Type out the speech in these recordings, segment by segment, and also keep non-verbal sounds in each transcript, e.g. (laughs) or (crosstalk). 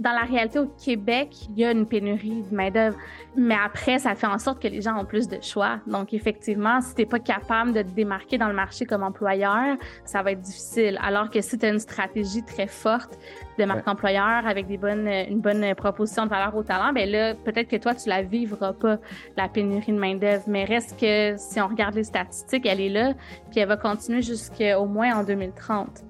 dans la réalité au Québec, il y a une pénurie de main-d'œuvre. Mais après, ça fait en sorte que les gens ont plus de choix. Donc, effectivement, si tu n'es pas capable de te démarquer dans le marché comme employeur, ça va être difficile. Alors que si tu as une stratégie très forte de marque employeur avec des bonnes, une bonne proposition de valeur au talent, ben là, peut-être que toi, tu la vivras pas, la pénurie de main-d'œuvre. Mais reste que si on regarde les statistiques, elle est là, puis elle va continuer jusqu'au moins en 2030.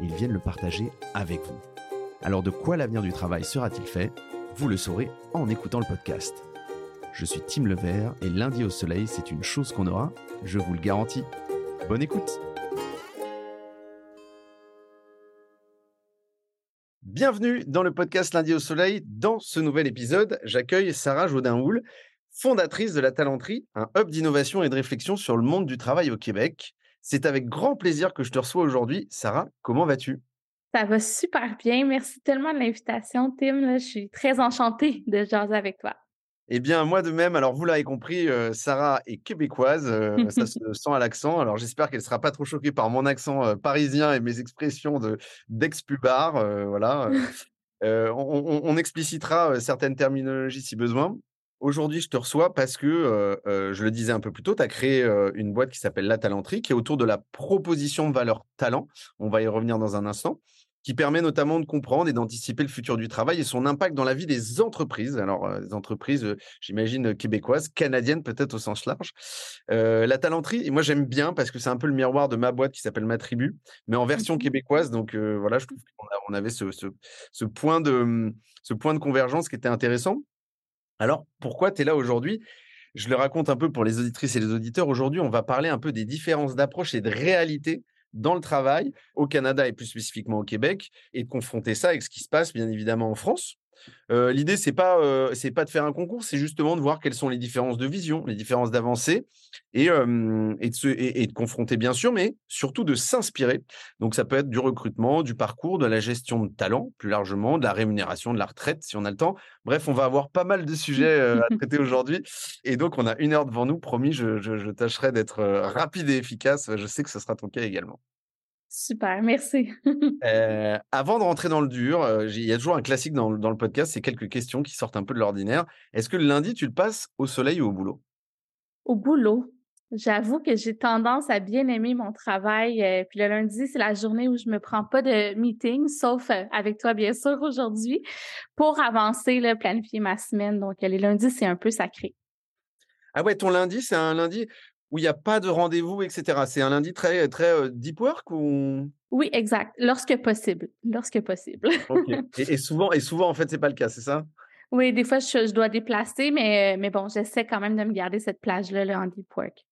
ils viennent le partager avec vous. Alors de quoi l'avenir du travail sera-t-il fait? Vous le saurez en écoutant le podcast. Je suis Tim Levert et lundi au soleil, c'est une chose qu'on aura, je vous le garantis. Bonne écoute Bienvenue dans le podcast Lundi au Soleil. Dans ce nouvel épisode, j'accueille Sarah Jodin-Houl, fondatrice de la Talenterie, un hub d'innovation et de réflexion sur le monde du travail au Québec. C'est avec grand plaisir que je te reçois aujourd'hui. Sarah, comment vas-tu? Ça va super bien. Merci tellement de l'invitation, Tim. je suis très enchantée de jaser avec toi. Eh bien, moi de même. Alors, vous l'avez compris, euh, Sarah est québécoise. Euh, ça (laughs) se sent à l'accent. Alors, j'espère qu'elle ne sera pas trop choquée par mon accent euh, parisien et mes expressions de d'ex-pubard. voilà. (laughs) on, on, explicitera certaines terminologies si besoin. Aujourd'hui, je te reçois parce que, euh, euh, je le disais un peu plus tôt, tu as créé euh, une boîte qui s'appelle La Talenterie, qui est autour de la proposition de valeur talent. On va y revenir dans un instant qui permet notamment de comprendre et d'anticiper le futur du travail et son impact dans la vie des entreprises. Alors, des entreprises, j'imagine, québécoises, canadiennes peut-être au sens large. la talenterie, et moi j'aime bien parce que c'est un peu le miroir de ma boîte qui s'appelle Ma Tribu, mais en version québécoise. Donc voilà, je trouve qu'on avait ce, ce, ce, point de, ce point de convergence qui était intéressant. Alors, pourquoi tu es là aujourd'hui? Je le raconte un peu pour les auditrices et les auditeurs. Aujourd'hui, on va parler un peu des différences d'approche et de réalité dans le travail au Canada et plus spécifiquement au Québec et de confronter ça avec ce qui se passe bien évidemment en France. L'idée c'est pas pas de faire un concours, c'est justement de voir quelles sont les différences de vision, les différences d'avancée et de se, confronter bien sûr, mais surtout de s'inspirer. Donc ça peut être du recrutement, du parcours, de la gestion de talent plus largement, de la rémunération, de la retraite si on a le temps. Bref, on va avoir pas mal de sujets à traiter aujourd'hui et donc on a une heure devant nous. Promis, je tâcherai d'être rapide et efficace. Je sais que ce sera ton cas également. Super, merci. (laughs) euh, avant de rentrer dans le dur, euh, il y a toujours un classique dans, dans le podcast, c'est quelques questions qui sortent un peu de l'ordinaire. Est-ce que le lundi, tu le passes au soleil ou au boulot? Au boulot. J'avoue que j'ai tendance à bien aimer mon travail. Euh, puis le lundi, c'est la journée où je me prends pas de meeting, sauf euh, avec toi, bien sûr, aujourd'hui, pour avancer, là, planifier ma semaine. Donc, les lundis, c'est un peu sacré. Ah ouais, ton lundi, c'est un lundi où il n'y a pas de rendez-vous, etc. C'est un lundi très, très euh, deep work ou? Oui, exact. Lorsque possible. Lorsque possible. (laughs) et, souvent, et souvent, en fait, c'est pas le cas, c'est ça? Oui, des fois, je, dois déplacer, mais, mais bon, j'essaie quand même de me garder cette plage-là là, en deep work.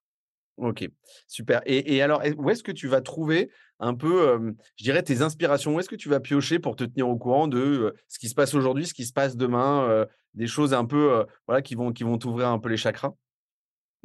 Ok, super. Et, alors, où est-ce que tu vas trouver un peu, euh, je dirais, tes inspirations? Où est-ce que tu vas piocher pour te tenir au courant de euh, ce qui se passe aujourd'hui, ce qui se passe demain, des choses un peu, voilà, qui vont qui vont t'ouvrir un peu les chakras?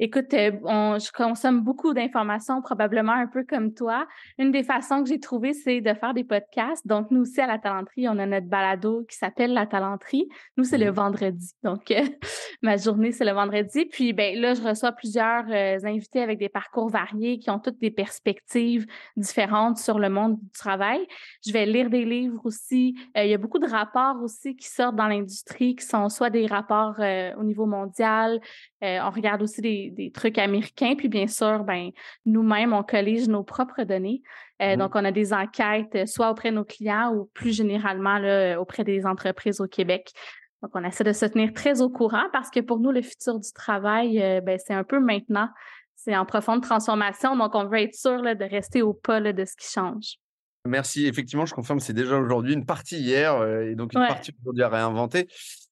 Écoute, euh, on, je consomme beaucoup d'informations, probablement un peu comme toi. Une des façons que j'ai trouvées, c'est de faire des podcasts. Donc, nous aussi, à la Talenterie, on a notre balado qui s'appelle La Talenterie. Nous, c'est le vendredi. Donc, euh, (laughs) ma journée, c'est le vendredi. Puis, ben là, je reçois plusieurs euh, invités avec des parcours variés qui ont toutes des perspectives différentes sur le monde du travail. Je vais lire des livres aussi. il y a beaucoup de rapports aussi qui sortent dans l'industrie, qui sont soit des rapports au niveau mondial. on regarde aussi des des, trucs américains. Puis bien sûr, ben nous-mêmes, on collige nos propres données. Euh, mmh. Donc, on a des enquêtes euh, soit auprès de nos clients ou plus généralement là, auprès des entreprises au Québec. Donc, on essaie de se tenir très au courant parce que pour nous, le futur du travail, euh, ben, c'est un peu maintenant. C'est en profonde transformation. Donc, on veut être sûr là, de rester au pas de ce qui change. Merci. Effectivement, je confirme, c'est déjà aujourd'hui une partie hier et donc une partie aujourd'hui à réinventer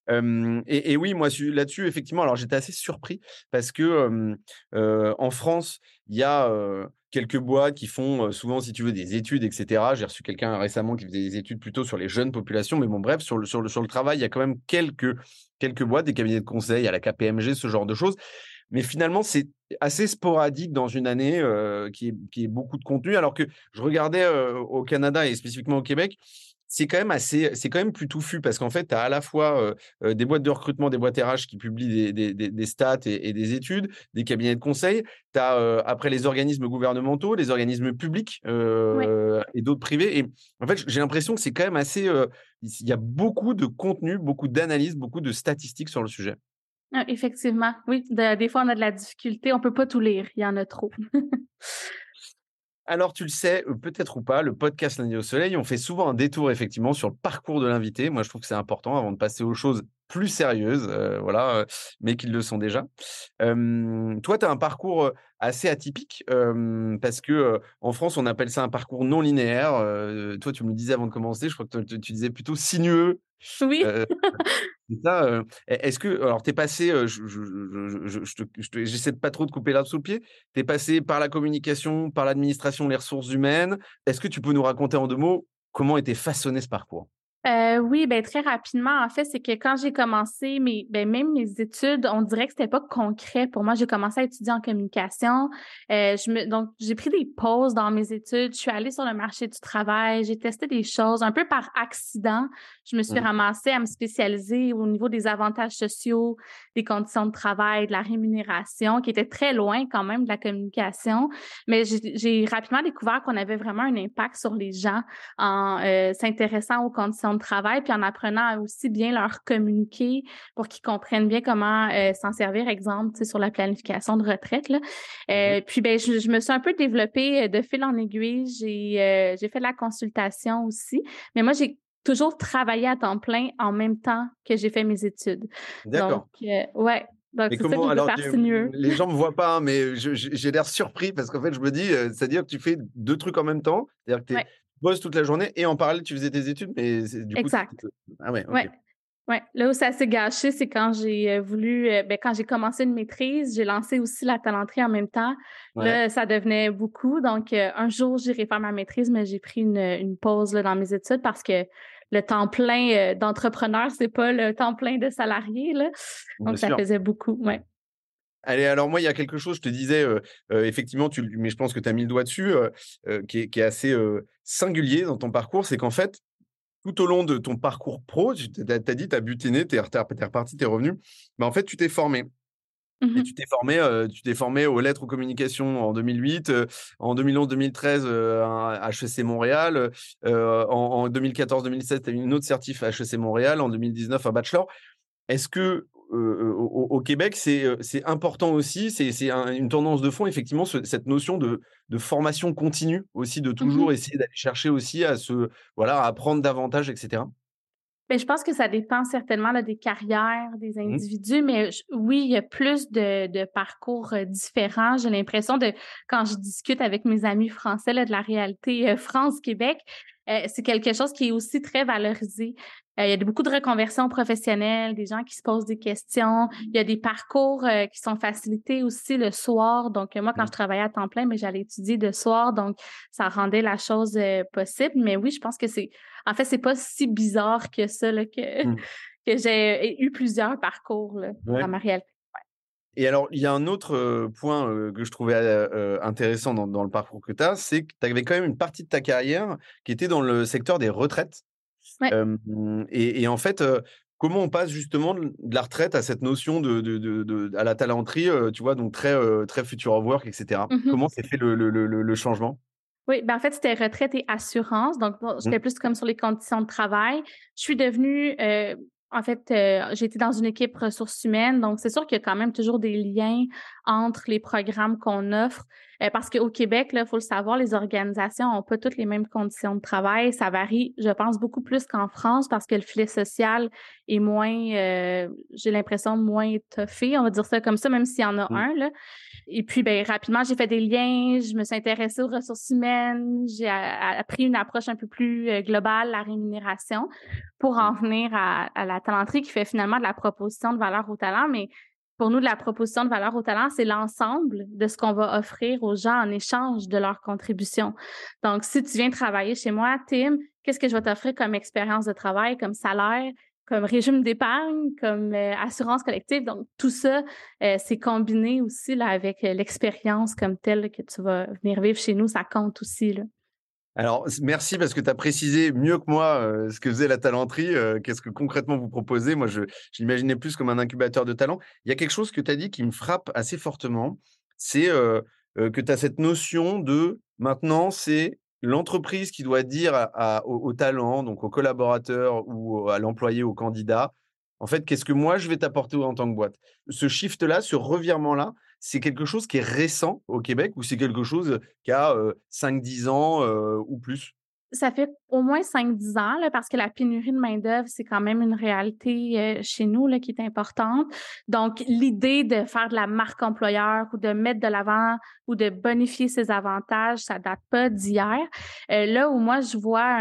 et, oui, moi là-dessus, effectivement, alors j'étais assez surpris parce que en France, il y a quelques boîtes qui font souvent, si tu veux, des études, etc. J'ai reçu quelqu'un récemment qui faisait des études plutôt sur les jeunes populations. Mais bon, bref, sur le, travail, il y a quand même quelques, boîtes, des cabinets de conseil, à la KPMG, ce genre de choses. Mais finalement, c'est assez sporadique dans une année qui est beaucoup de contenu. Alors que je regardais au Canada et spécifiquement au Québec, c'est quand même assez, c'est quand même plus touffu parce qu'en fait, tu as à la fois des boîtes de recrutement, des boîtes RH qui publient des, des, des, stats et, des études, des cabinets de conseil. Tu as après les organismes gouvernementaux, les organismes publics et d'autres privés. Et en fait, j'ai l'impression que c'est quand même assez. Il y a beaucoup de contenu, beaucoup d'analyses, beaucoup de statistiques sur le sujet. Ah, effectivement, oui. des fois, on a de la difficulté. On peut pas tout lire. Il y en a trop. (laughs) Alors, tu le sais, euh, peut-être ou pas, le podcast Lundi au Soleil, on fait souvent un détour effectivement sur le parcours de l'invité. Moi, je trouve que c'est important avant de passer aux choses plus sérieuses, euh, voilà, euh, mais qu'ils le sont déjà. toi, tu as un parcours assez atypique parce que en France, on appelle ça un parcours non linéaire. toi, tu me le disais avant de commencer, je crois que tu disais plutôt sinueux. Oui. (laughs) ça. Est-ce que, alors, tu es passé, je, j'essaie de pas trop de couper l'arbre sous le pied, tu es passé par la communication, par l'administration, les ressources humaines. Est-ce que tu peux nous raconter en deux mots comment était façonné ce parcours? Euh, oui, ben très rapidement, en fait, c'est que quand j'ai commencé, mes, ben, même mes études, on dirait que c'était pas concret pour moi. J'ai commencé à étudier en communication. Euh, je me, donc, j'ai pris des pauses dans mes études. Je suis allée sur le marché du travail. J'ai testé des choses un peu par accident. Je me suis mmh. ramassée à me spécialiser au niveau des avantages sociaux, des conditions de travail, de la rémunération, qui était très loin quand même de la communication. Mais j'ai rapidement découvert qu'on avait vraiment un impact sur les gens en euh, s'intéressant aux conditions de travail, puis en apprenant à aussi bien leur communiquer pour qu'ils comprennent bien comment euh, s'en servir, exemple, sur la planification de retraite. Là. Euh, puis ben, je, me suis un peu développée de fil en aiguille. J'ai j'ai fait de la consultation aussi. Mais moi, j'ai toujours travaillé à temps plein en même temps que j'ai fait mes études. D'accord. Donc, euh, ouais. Donc, c'est ça que alors. Les gens ne me voient pas, hein, mais j'ai l'air surpris parce qu'en fait, je me dis, euh, c'est-à-dire que tu fais deux trucs en même temps. C'est-à-dire que tu bosses toute la journée et en parallèle, tu faisais tes études, mais du coup. Exact. Ah ouais, ouais. Ouais, là où ça s'est gâché, c'est quand j'ai euh, voulu, ben, quand j'ai commencé une maîtrise, j'ai lancé aussi la talenterie en même temps. Là, ça devenait beaucoup. Donc, un jour, j'irai faire ma maîtrise, mais j'ai pris une, une pause là, dans mes études parce que le temps plein euh, d'entrepreneur, c'est pas le temps plein de salarié. Là. Donc, ça faisait beaucoup. Ouais. Allez, alors moi, il y a quelque chose, je te disais, euh, euh, effectivement, tu, mais je pense que tu as mis le doigt dessus, qui, est, assez singulier dans ton parcours, c'est qu'en fait, tout au long de ton parcours pro, tu as, dit, tu as butiné, tu es, reparti, tu es revenu, mais en fait, tu t'es formé. Mmh tu t'es formé, tu t'es formé aux lettres aux communications en 2008, en 2011-2013 à HEC Montréal, en, 2014-2017 tu as eu une autre certif à HEC Montréal, en 2019 un bachelor. Est-ce que au, Québec c'est important aussi, c'est une tendance de fond effectivement cette notion de, formation continue aussi, de mmh toujours essayer d'aller chercher aussi à se voilà à apprendre davantage, etc. Bien, je pense que ça dépend certainement là, des carrières des mmh individus, mais oui, il y a plus de, de parcours euh, différents. J'ai l'impression de, quand je discute avec mes amis français là, de la réalité euh, France-Québec, euh, c'est quelque chose qui est aussi très valorisé. Euh, il y a beaucoup de reconversions professionnelles, des gens qui se posent des questions. Il y a des parcours euh, qui sont facilités aussi le soir. Donc, moi, quand je travaillais à temps plein, mais j'allais étudier de soir, donc ça rendait la chose possible. Mais oui, je pense que c'est, en fait, c'est pas si bizarre que ça que mmh. (laughs) que j'ai eu plusieurs parcours dans ma réalité. Et alors, il y a un autre point que je trouvais intéressant dans, le parcours que tu as, c'est que tu avais quand même une partie de ta carrière qui était dans le secteur des retraites. Et, en fait, comment on passe justement de la retraite à cette notion de, à la talenterie, tu vois, donc très, très future of work, etc. Mmh comment s'est fait le, changement? Oui, ben en fait, c'était retraite et assurance. Donc, mmh. j'étais plus comme sur les conditions de travail. Je suis devenue en fait, euh, j'ai été dans une équipe ressources humaines, donc c'est sûr qu'il y a quand même toujours des liens entre les programmes qu'on offre. Euh, parce qu'au Québec, il faut le savoir, les organisations n'ont pas toutes les mêmes conditions de travail. Ça varie, je pense, beaucoup plus qu'en France parce que le filet social est moins, euh, j'ai l'impression, moins étoffé, on va dire ça comme ça, même s'il y en a mmh. un. Là. Et puis, ben, rapidement, j'ai fait des liens, je me suis intéressée aux ressources humaines, j'ai appris une approche un peu plus euh, globale, la rémunération, pour en mmh. venir à, à la talenterie qui fait finalement de la proposition de valeur au talent, mais pour nous, de la proposition de valeur au talent, c'est l'ensemble de ce qu'on va offrir aux gens en échange de leur contribution. Donc, si tu viens travailler chez moi, Tim, qu'est-ce que je vais t'offrir comme expérience de travail, comme salaire, comme régime d'épargne, comme euh, assurance collective. Donc, tout ça, euh, c'est combiné aussi là, avec euh, l'expérience comme telle que tu vas venir vivre chez nous. Ça compte aussi. Là. Alors, merci parce que tu as précisé mieux que moi ce que faisait la talenterie. Qu'est-ce que concrètement vous proposez Moi, je l'imaginais plus comme un incubateur de talent. Il y a quelque chose que tu as dit qui me frappe assez fortement. C'est que tu as cette notion de maintenant, c'est l'entreprise qui doit dire au, talent, donc au collaborateur ou à l'employé, au candidat, en fait, qu'est-ce que moi je vais t'apporter en tant que boîte? Ce shift-là, ce revirement-là, c'est quelque chose qui est récent au Québec ou c'est quelque chose qui a 5-10 ans ou plus? Ça fait au moins 5-10 ans, là, parce que la pénurie de main-d'œuvre, c'est quand même une réalité euh, chez nous là, qui est importante. Donc, l'idée de faire de la marque employeur ou de mettre de l'avant ou de bonifier ses avantages, ça date pas d'hier. Euh, là où moi, je vois,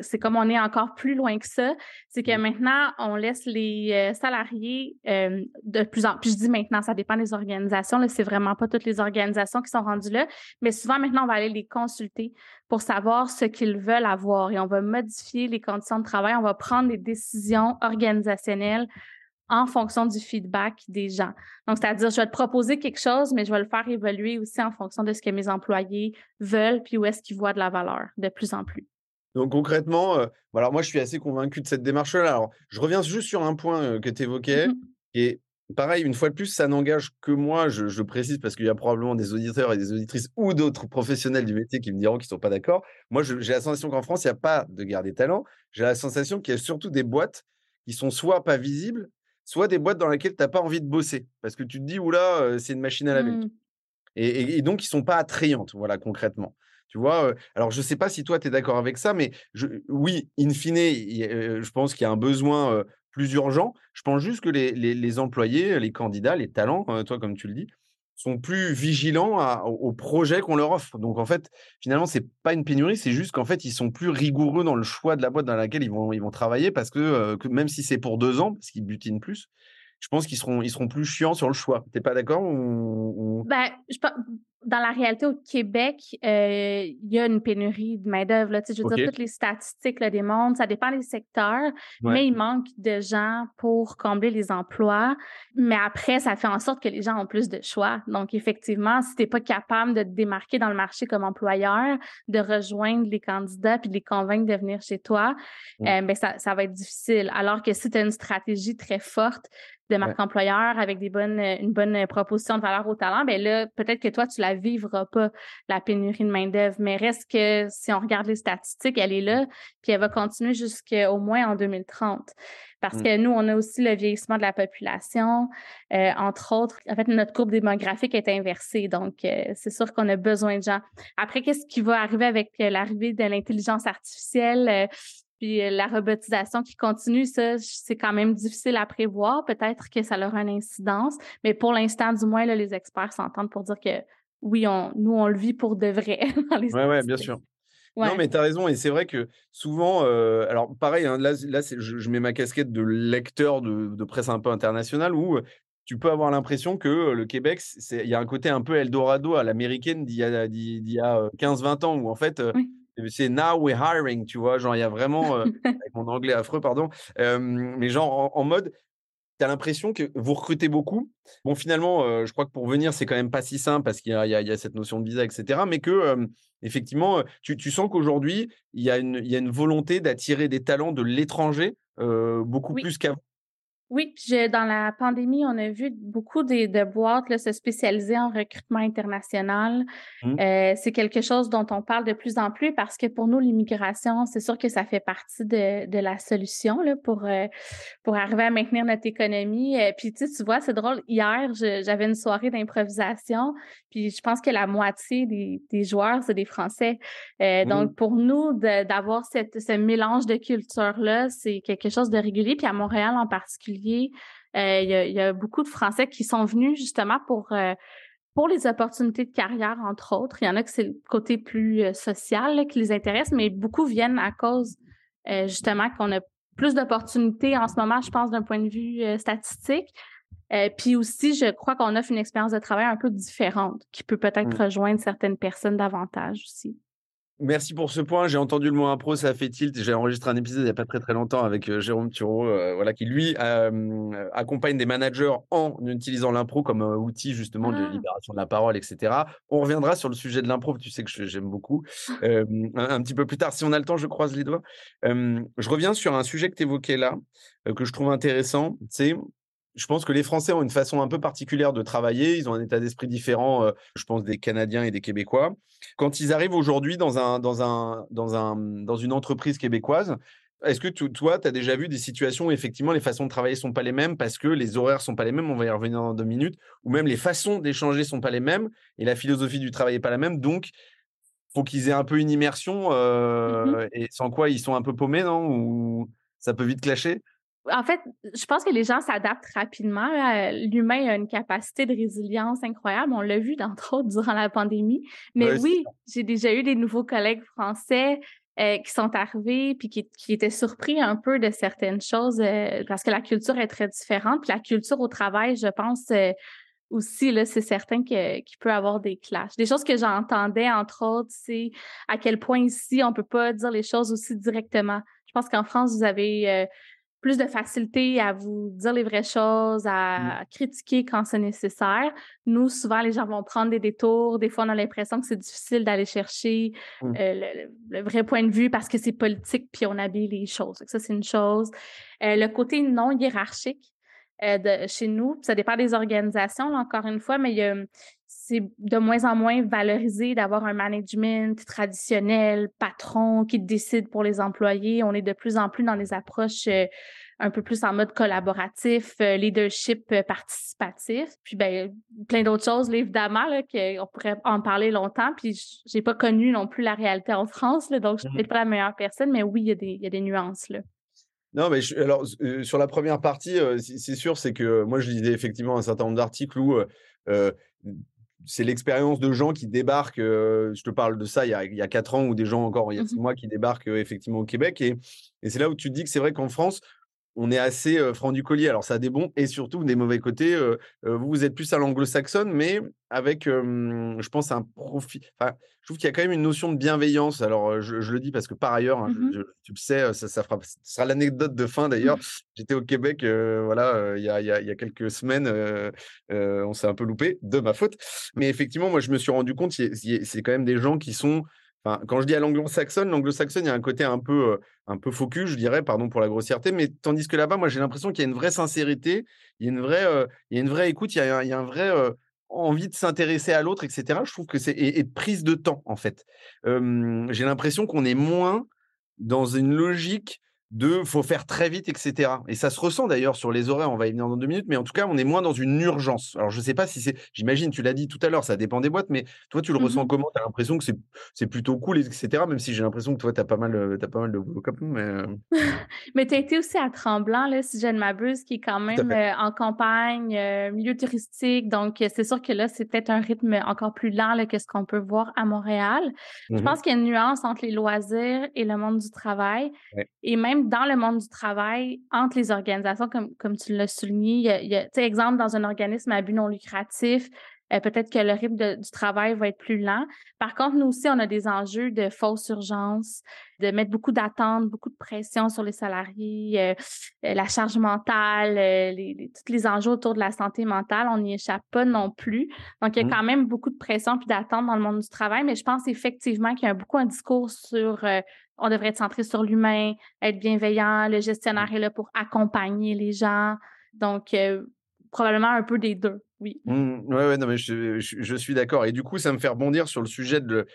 c'est comme on est encore plus loin que ça, c'est que maintenant, on laisse les euh, salariés de plus en plus, je dis maintenant, ça dépend des organisations, là, c'est vraiment pas toutes les organisations qui sont rendues là, mais souvent, maintenant, on va aller les consulter pour savoir ce qu'ils veulent avoir et on va modifier les conditions de travail, on va prendre des décisions organisationnelles en fonction du feedback des gens. Donc, c'est-à-dire, je vais te proposer quelque chose, mais je vais le faire évoluer aussi en fonction de ce que mes employés veulent, puis où est-ce qu'ils voient de la valeur de plus en plus. Donc concrètement, euh, alors moi je suis assez convaincu de cette démarche-là. Alors je reviens juste sur un point euh, que tu évoquais, mm-hmm. et pareil, une fois de plus, ça n'engage que moi, je, précise, parce qu'il y a probablement des auditeurs et des auditrices ou d'autres professionnels du métier qui me diront qu'ils ne sont pas d'accord. Moi, j'ai la sensation qu'en France, il n'y a pas de guerre des talents. J'ai la sensation qu'il y a surtout des boîtes qui sont soit pas visibles, soit des boîtes dans lesquelles tu n'as pas envie de bosser. Parce que tu te dis, oula, euh, c'est une machine à laver. Mmh. Et, et, donc, ils ne sont pas attrayantes, voilà, concrètement. Tu vois, alors je ne sais pas si toi, tu es d'accord avec ça, mais oui, in fine, je pense qu'il y a un besoin plus urgent. Je pense juste que les, employés, les candidats, les talents, hein, toi, comme tu le dis, sont plus vigilants au projet qu'on leur offre. Donc, en fait, finalement, c'est pas une pénurie, c'est juste qu'en fait, ils sont plus rigoureux dans le choix de la boîte dans laquelle ils vont, ils travailler parce que, même si c'est pour deux ans, parce qu'ils butinent plus, je pense qu'ils seront, plus chiants sur le choix. T'es pas d'accord ou, je, dans la réalité au Québec, euh, il y a une pénurie de main-d'œuvre. Je veux dire, toutes les statistiques là, démontrent, ça dépend des secteurs, mais il manque de gens pour combler les emplois. Mais après, ça fait en sorte que les gens ont plus de choix. Donc, effectivement, si tu n'es pas capable de te démarquer dans le marché comme employeur, de rejoindre les candidats puis de les convaincre de venir chez toi, euh, ben, ça, ça va être difficile. Alors que si tu as une stratégie très forte, de marque employeur avec des bonnes, une bonne proposition de valeur au talent, ben là, peut-être que toi, tu la vivras pas, la pénurie de main-d'œuvre. Mais reste que si on regarde les statistiques, elle est là, puis elle va continuer jusqu'au moins en 2030. Parce mm. que nous, on a aussi le vieillissement de la population. Euh, entre autres, en fait, notre courbe démographique est inversée. Donc, euh, c'est sûr qu'on a besoin de gens. Après, qu'est-ce qui va arriver avec euh, l'arrivée de l'intelligence artificielle? Puis euh, la robotisation qui continue, ça, c'est quand même difficile à prévoir. Peut-être que ça aura une incidence, mais pour l'instant, du moins, là, les experts s'entendent pour dire que oui, on, nous, on le vit pour de vrai (laughs) Oui, ouais, bien sûr. Non, mais tu as raison. Et c'est vrai que souvent, euh, alors pareil, hein, là, là je, mets ma casquette de lecteur de, presse un peu internationale où euh, tu peux avoir l'impression que le Québec, il y a un côté un peu Eldorado à l'américaine d'il y a, a 15-20 ans où en fait, c'est now we're hiring, tu vois, genre il y a vraiment, euh, (laughs) avec mon anglais affreux, pardon, mais genre en, mode, tu as l'impression que vous recrutez beaucoup. Bon, finalement, je crois que pour venir, c'est quand même pas si simple parce qu'il y, y, a cette notion de visa, etc. Mais que, effectivement, tu, tu sens qu'aujourd'hui, il y a une volonté d'attirer des talents de l'étranger beaucoup plus qu'avant. Oui, dans la pandémie, on a vu beaucoup de, de boîtes là, se spécialiser en recrutement international. Mmh. Euh, c'est quelque chose dont on parle de plus en plus parce que pour nous, l'immigration, c'est sûr que ça fait partie de, de la solution là, pour, euh, pour arriver à maintenir notre économie. Euh, puis tu, sais, tu vois, c'est drôle, hier, j'avais une soirée d'improvisation, puis je pense que la moitié des, des joueurs, c'est des Français. Mmh. Donc, pour nous, d'avoir ce mélange de culture-là, c'est quelque chose de régulier. Puis à Montréal en particulier, euh, il y, a, beaucoup de Français qui sont venus justement pour euh, pour les opportunités de carrière, entre autres. Il y en a que c'est le côté plus euh, social qui les intéresse, mais beaucoup viennent à cause justement qu'on a plus d'opportunités en ce moment, je pense, d'un point de vue statistique. Euh, puis aussi, je crois qu'on offre une expérience de travail un peu différente qui peut peut-être mmh. rejoindre certaines personnes davantage aussi. Merci pour ce point. J'ai entendu le mot impro, ça a fait tilt. J'ai enregistré un épisode il n'y a pas très très longtemps avec euh, Jérôme Thureau, euh, voilà, qui lui accompagne des managers en utilisant l'impro comme outil justement de ah. libération de la parole, etc. On reviendra sur le sujet de l'impro, tu sais que j'aime beaucoup. un, petit peu plus tard, si on a le temps, je croise les doigts. je reviens sur un sujet que tu évoquais là, que je trouve intéressant. C'est je pense que les Français ont une façon un peu particulière de travailler. Ils ont un état d'esprit différent, euh, je pense, des Canadiens et des Québécois. Quand ils arrivent aujourd'hui dans, un, dans, un, dans, un, dans une entreprise québécoise, est-ce que toi, tu as déjà vu des situations où effectivement les façons de travailler ne sont pas les mêmes parce que les horaires ne sont pas les mêmes, on va y revenir dans deux minutes, ou même les façons d'échanger ne sont pas les mêmes et la philosophie du travail n'est pas la même. Donc, faut qu'ils aient un peu une immersion mmh euh, et sans quoi ils sont un peu paumés, non? Ou ça peut vite clasher? En fait, je pense que les gens s'adaptent rapidement. L'humain a une capacité de résilience incroyable. On l'a vu, d'entre autres, durant la pandémie. Mais oui, j'ai déjà eu des nouveaux collègues français euh, qui sont arrivés puis qui, étaient surpris un peu de certaines choses euh, parce que la culture est très différente. Puis la culture au travail, je pense euh, aussi, là, c'est certain qu'il peut avoir des clashs. Des choses que j'entendais, entre autres, c'est à quel point ici, on peut pas dire les choses aussi directement. Je pense qu'en France, vous avez plus de facilité à vous dire les vraies choses, à mmh. critiquer quand c'est nécessaire. Nous, souvent, les gens vont prendre des détours. Des fois, on a l'impression que c'est difficile d'aller chercher mmh. euh, le, vrai point de vue parce que c'est politique, puis on habille les choses. Ça, c'est une chose. Euh, le côté non hiérarchique euh, de chez nous, ça dépend des organisations, encore une fois, mais c'est de moins en moins valorisé d'avoir un management traditionnel, patron qui décide pour les employés. On est de plus en plus dans des approches euh, un peu plus en mode collaboratif, euh, leadership euh, participatif, puis ben plein d'autres choses, évidemment, là, qu'on pourrait en parler longtemps. Puis j'ai pas connu non plus la réalité en France, là, donc je suis mmh peut-être pas la meilleure personne, mais oui, il y a des, il y a des nuances là. Non, mais alors sur la première partie, c'est sûr, c'est que moi je lisais effectivement un certain nombre d'articles où c'est l'expérience de gens qui débarquent. je te parle de ça il y, a, il y a quatre ans ou des gens encore il y a mmh six mois qui débarquent effectivement au Québec. Et, et c'est là où tu te dis que c'est vrai qu'en France, on est assez franc du collier. Alors, ça a des bons et surtout des mauvais côtés. vous, vous êtes plus à l'anglo-saxonne, mais avec, je pense, un profit. Enfin, je trouve qu'il y a quand même une notion de bienveillance. Alors, je, le dis parce que par ailleurs, hein, mmh tu le sais, ça, ça, fera, sera l'anecdote de fin d'ailleurs. (laughs) J'étais au Québec, voilà, il y, a, y, a, quelques semaines. on s'est un peu loupé, de ma faute. Mais effectivement, moi, je me suis rendu compte, c'est quand même des gens qui sont quand je dis à l'anglo-saxonne, l'anglo-saxonne, il y a un côté un peu, un peu focus, je dirais, pardon pour la grossièreté, mais tandis que là-bas, moi, j'ai l'impression qu'il y a une vraie sincérité, il y a une vraie, il y a une vraie écoute, il y a, un vrai envie de s'intéresser à l'autre, etc. Je trouve que c'est prise de temps, en fait. j'ai l'impression qu'on est moins dans une logique de faut faire très vite, etc. Et ça se ressent d'ailleurs sur les horaires, on va y venir dans deux minutes, mais en tout cas, on est moins dans une urgence. Alors, je ne sais pas si c'est, j'imagine, tu l'as dit tout à l'heure, ça dépend des boîtes, mais toi, tu le mmh ressens comment? Tu as l'impression que c'est plutôt cool, etc. Même si j'ai l'impression que toi, tu as, pas mal, euh, as pas mal de boulot Mais, euh (laughs) mais tu as été aussi à Tremblant, là, si je ne m'abuse, qui est quand même euh, en campagne, milieu touristique. Donc, c'est sûr que là, c'est peut-être un rythme encore plus lent là, que ce qu'on peut voir à Montréal. Je mmh pense qu'il y a une nuance entre les loisirs et le monde du travail. Et même dans le monde du travail, entre les organisations, comme, comme tu l'as souligné, il y a, exemple, dans un organisme à but non lucratif, euh, peut-être que le rythme du travail va être plus lent. Par contre, nous aussi, on a des enjeux de fausse urgence, de mettre beaucoup d'attentes, beaucoup de pression sur les salariés, euh, euh, la charge mentale, les, tous les enjeux autour de la santé mentale, on n'y échappe pas non plus. Donc, il y a mmh. quand même beaucoup de pression puis d'attentes dans le monde du travail, mais je pense effectivement qu'il y a beaucoup un discours sur on devrait être centré sur l'humain, être bienveillant, le gestionnaire mmh. est là pour accompagner les gens. Donc, euh, probablement un peu des deux, oui. Mmh, oui, ouais, non, mais je, suis d'accord. Et du coup, ça me fait rebondir sur le sujet de,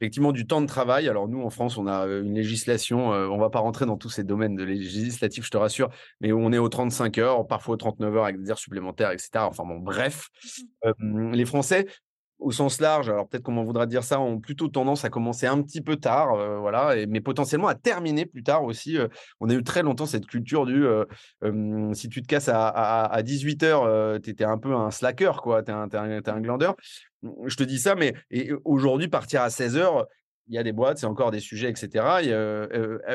effectivement du temps de travail. Alors nous, en France, on a une législation, On on va pas rentrer dans tous ces domaines de législatifs, je te rassure, mais on est aux 35 heures, parfois aux 39 heures avec des heures supplémentaires, etc. Enfin bon, bref. Mmh les Français au sens large, alors peut-être qu'on voudra dire ça, ont plutôt tendance à commencer un petit peu tard, euh, voilà, mais potentiellement à terminer plus tard aussi. Euh. on a eu très longtemps cette culture du euh, si tu te casses à, 18 heures, tu étais un peu un slacker, quoi, tu es, un glandeur. Je te dis ça, mais aujourd'hui, partir à 16 heures, il y a des boîtes, c'est encore des sujets, etc.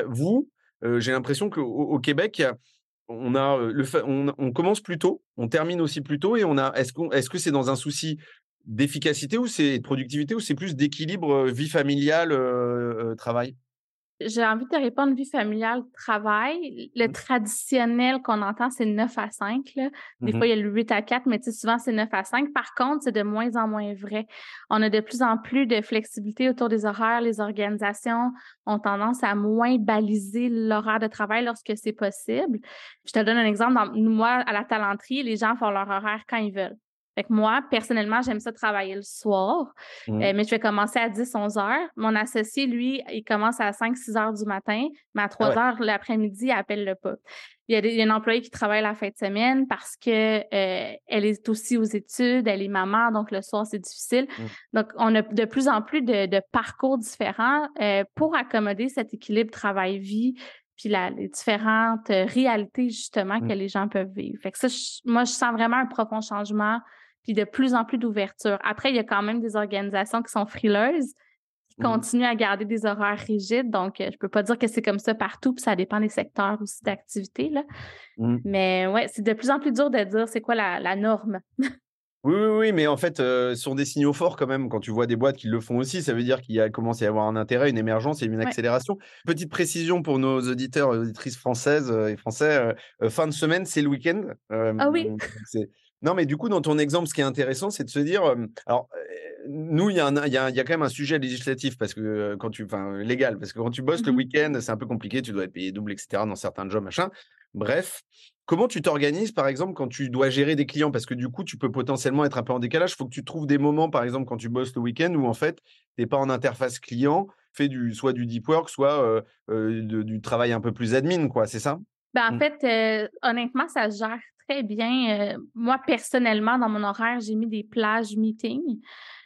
vous, j'ai l'impression qu'au au Québec, on a le on, commence plus tôt, on termine aussi plus tôt et on a est-ce qu'on est-ce que c'est dans un souci d'efficacité ou c'est de productivité ou c'est plus d'équilibre vie familiale travail? J'ai envie de répondre vie familiale, travail. Le mmh. traditionnel qu'on entend, c'est 9 à 5. Là. Des mmh fois, il y a le 8 à 4, mais souvent, c'est 9 à 5. Par contre, c'est de moins en moins vrai. On a de plus en plus de flexibilité autour des horaires. Les organisations ont tendance à moins baliser l'horaire de travail lorsque c'est possible. Je te donne un exemple. Dans, moi, à la talenterie, les gens font leur horaire quand ils veulent. Fait que moi, personnellement, j'aime ça travailler le soir, mmh. euh, mais je vais commencer à 10, 11 heures. Mon associé, lui, il commence à 5, 6 heures du matin, mais à 3 ah heures l'après-midi, il appelle le pas. Il y, a des, il employé qui travaille la fin de semaine parce que euh, elle est aussi aux études, elle est maman, donc le soir, c'est difficile. Mmh. Donc, on a de plus en plus de, parcours différents euh, pour accommoder cet équilibre travail-vie, puis la, les différentes réalités justement que mmh. les gens peuvent vivre. Fait que ça, moi, je sens vraiment un profond changement puis de plus en plus d'ouverture. Après, il y a quand même des organisations qui sont frileuses, qui mmh. continuent à garder des horaires rigides. Donc, euh, je peux pas dire que c'est comme ça partout, puis ça dépend des secteurs aussi d'activité. Là. Mmh. Mais ouais, c'est de plus en plus dur de dire c'est quoi la, norme. Oui, oui, oui, mais en fait, euh, ce sont des signaux forts quand même. Quand tu vois des boîtes qui le font aussi, ça veut dire qu'il y a commencé à y avoir un intérêt, une émergence et une accélération. Petite précision pour nos auditeurs et auditrices françaises euh, et français, fin de semaine, c'est le week-end. ah oui. Non, mais du coup, dans ton exemple, ce qui est intéressant, c'est de se dire, alors, nous, il y, a y, a, y a quand même un sujet législatif parce que quand tu, enfin, légal, parce que quand tu bosses le mmh week-end, c'est un peu compliqué, tu dois être payé double, etc. dans certains jobs, machin. Bref, comment tu t'organises, par exemple, quand tu dois gérer des clients? Parce que du coup, tu peux potentiellement être un peu en décalage. Il faut que tu trouves des moments, par exemple, quand tu bosses le week-end où en fait, tu n'es pas en interface client, fais du, soit du deep work, soit du travail un peu plus admin, quoi. C'est ça? Ben, en mmh. fait, honnêtement, ça se gère très bien. moi, personnellement, dans mon horaire, j'ai mis des plages meeting.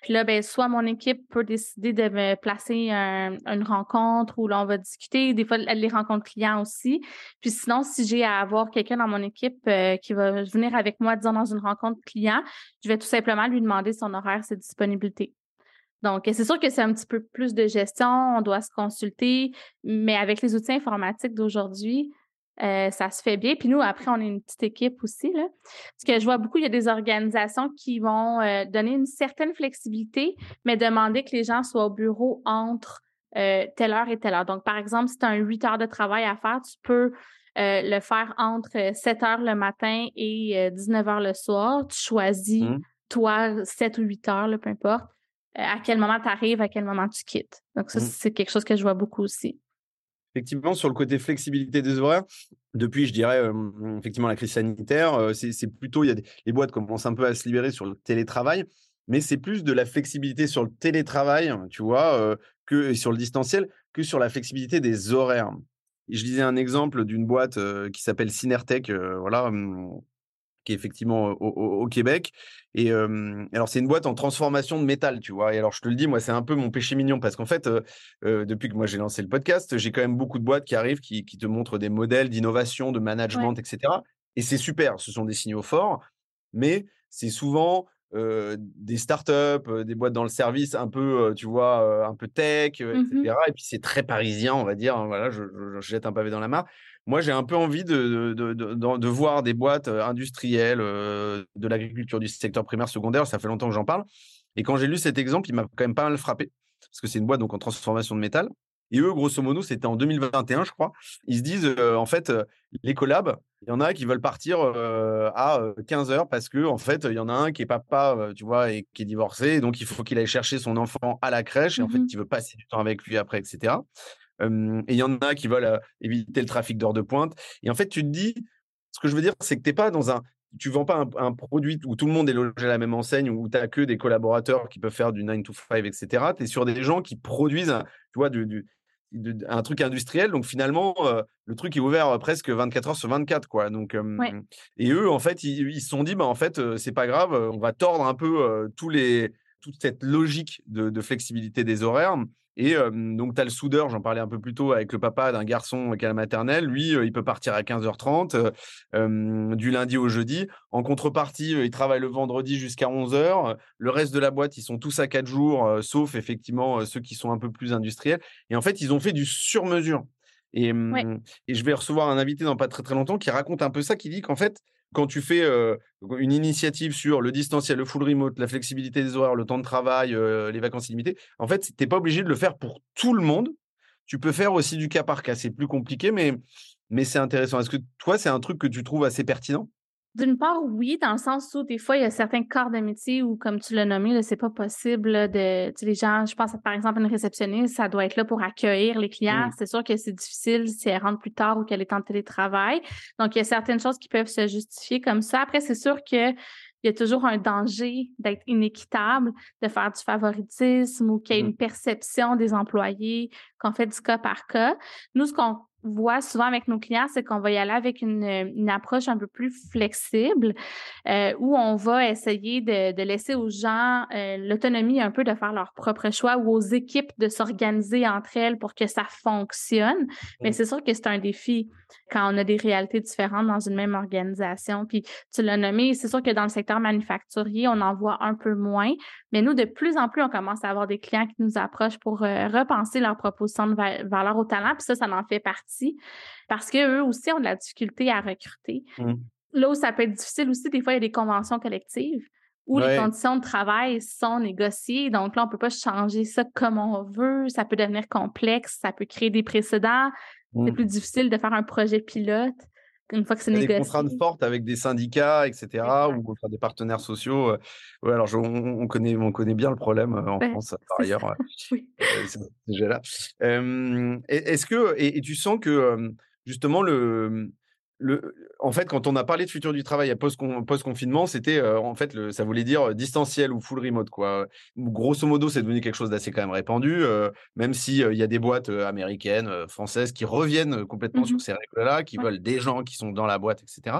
Puis là, ben, soit mon équipe peut décider de me placer une rencontre où l'on va discuter, des fois les rencontres clients aussi. Puis sinon, si j'ai à avoir quelqu'un dans mon équipe qui va venir avec moi, disons, dans une rencontre client, je vais tout simplement lui demander son horaire, sa disponibilité. Donc, c'est sûr que c'est un petit peu plus de gestion, on doit se consulter, mais avec les outils informatiques d'aujourd'hui, euh, ça se fait bien. Puis nous, après, on est une petite équipe aussi. Là. Parce que je vois beaucoup, il y a des organisations qui vont euh, donner une certaine flexibilité, mais demander que les gens soient au bureau entre euh, telle heure et telle heure. Donc, par exemple, si tu as un 8 heures de travail à faire, tu peux le faire entre 7 heures le matin et 19 heures le soir. Tu choisis, mmh. toi, 7 ou 8 heures, peu importe, à quel moment tu arrives, à quel moment tu quittes. Donc, ça, mmh. c'est quelque chose que je vois beaucoup aussi effectivement, sur le côté flexibilité des horaires, depuis, je dirais, effectivement, la crise sanitaire, c'est plutôt, il y a les boîtes commencent un peu à se libérer sur le télétravail, mais c'est plus de la flexibilité sur le télétravail, tu vois, que sur le distanciel, que sur la flexibilité des horaires. je disais un exemple d'une boîte qui s'appelle Synertech, voilà, qui est effectivement au, Québec. Et alors, c'est une boîte en transformation de métal, tu vois. Et alors, je te le dis, moi, c'est un peu mon péché mignon parce qu'en fait, depuis que moi j'ai lancé le podcast, j'ai quand même beaucoup de boîtes qui arrivent, qui, te montrent des modèles d'innovation, de management, etc. Et c'est super, ce sont des signaux forts, mais c'est souvent des startups, des boîtes dans le service un peu, tu vois, un peu tech, etc. Mmh et puis c'est très parisien, on va dire. Hein, voilà, je, jette un pavé dans la mare. Moi, j'ai un peu envie de, de, de, de, voir des boîtes industrielles de l'agriculture du secteur primaire, secondaire. Ça fait longtemps que j'en parle. Et quand j'ai lu cet exemple, il m'a quand même pas mal frappé parce que c'est une boîte donc en transformation de métal. Et eux, grosso modo, c'était en 2021, je crois. Ils se disent, en fait, les collabs, il y en a qui veulent partir à 15 heures parce que, en fait, il y en a un qui est papa, tu vois, et qui est divorcé. Et donc, il faut qu'il aille chercher son enfant à la crèche. Et en fait, mmh il veut passer du temps avec lui après, etc. et il y en a qui veulent éviter le trafic d'heures de pointe. Et en fait, tu te dis, ce que je veux dire, c'est que tu n'es pas dans un. Tu vends pas un, produit où tout le monde est logé à la même enseigne, où tu n'as que des collaborateurs qui peuvent faire du 9 to 5, etc. Tu es sur des gens qui produisent, tu vois, du, un truc industriel. Donc finalement, le truc est ouvert presque 24 heures sur 24, quoi. Donc, et eux, en fait, ils, se sont dit, bah en fait, c'est pas grave, on va tordre un peu tous les, toute cette logique de flexibilité des horaires et donc, tu as le soudeur, j'en parlais un peu plus tôt avec le papa d'un garçon qui à la maternelle. Lui, il peut partir à 15h30 du lundi au jeudi. En contrepartie, il travaille le vendredi jusqu'à 11h. Le reste de la boîte, ils sont tous à 4 jours, sauf effectivement ceux qui sont un peu plus industriels. Et en fait, ils ont fait du sur-mesure. Et, et je vais recevoir un invité dans pas très très longtemps qui raconte un peu ça, qui dit qu'en fait, quand tu fais une initiative sur le distanciel, le full remote, la flexibilité des horaires, le temps de travail, les vacances illimitées, en fait, tu n'es pas obligé de le faire pour tout le monde. Tu peux faire aussi du cas par cas. C'est plus compliqué, mais, mais c'est intéressant. Est-ce que toi, c'est un truc que tu trouves assez pertinent? D'une part, oui, dans le sens où des fois, il y a certains corps de métier où, comme tu l'as nommé, c'est pas possible de. Tu sais, les gens, je pense par exemple une réceptionniste, ça doit être là pour accueillir les clients. Mmh. C'est sûr que c'est difficile si elle rentre plus tard ou qu'elle est en télétravail. Donc, il y a certaines choses qui peuvent se justifier comme ça. Après, c'est sûr que il y a toujours un danger d'être inéquitable, de faire du favoritisme ou qu'il y ait mmh. une perception des employés qu'on fait du cas par cas. Nous, ce qu'on voit souvent avec nos clients, c'est qu'on va y aller avec une, une approche un peu plus flexible, euh, où on va essayer de, de laisser aux gens euh, l'autonomie un peu de faire leur propre choix ou aux équipes de s'organiser entre elles pour que ça fonctionne. Mais c'est sûr que c'est un défi quand on a des réalités différentes dans une même organisation. Puis tu l'as nommé, c'est sûr que dans le secteur manufacturier, on en voit un peu moins, mais nous, de plus en plus, on commence à avoir des clients qui nous approchent pour euh, repenser leur proposition de valeur au talent. Puis ça, ça en fait partie parce qu'eux aussi ont de la difficulté à recruter. Mmh. Là où ça peut être difficile aussi, des fois, il y a des conventions collectives où les conditions de travail sont négociées. Donc là, on ne peut pas changer ça comme on veut. Ça peut devenir complexe, ça peut créer des précédents. C'est mmh. plus difficile de faire un projet pilote une fois que c'est négocié. Des contraintes fortes avec des syndicats, etc., ou des partenaires sociaux. Euh, ouais, alors on, connaît, on connaît bien le problème euh, en France, par ailleurs. (laughs) oui. déjà là. Est-ce que, et, tu sens que justement, le, en fait, quand on a parlé de futur du travail à post-confinement, c'était euh, en fait, ça voulait dire distanciel ou full remote. Quoi. Grosso modo, c'est devenu quelque chose d'assez quand même répandu, euh, même s'il il y a des boîtes euh, américaines, françaises qui reviennent complètement mmh sur ces règles-là, qui veulent des gens qui sont dans la boîte, etc.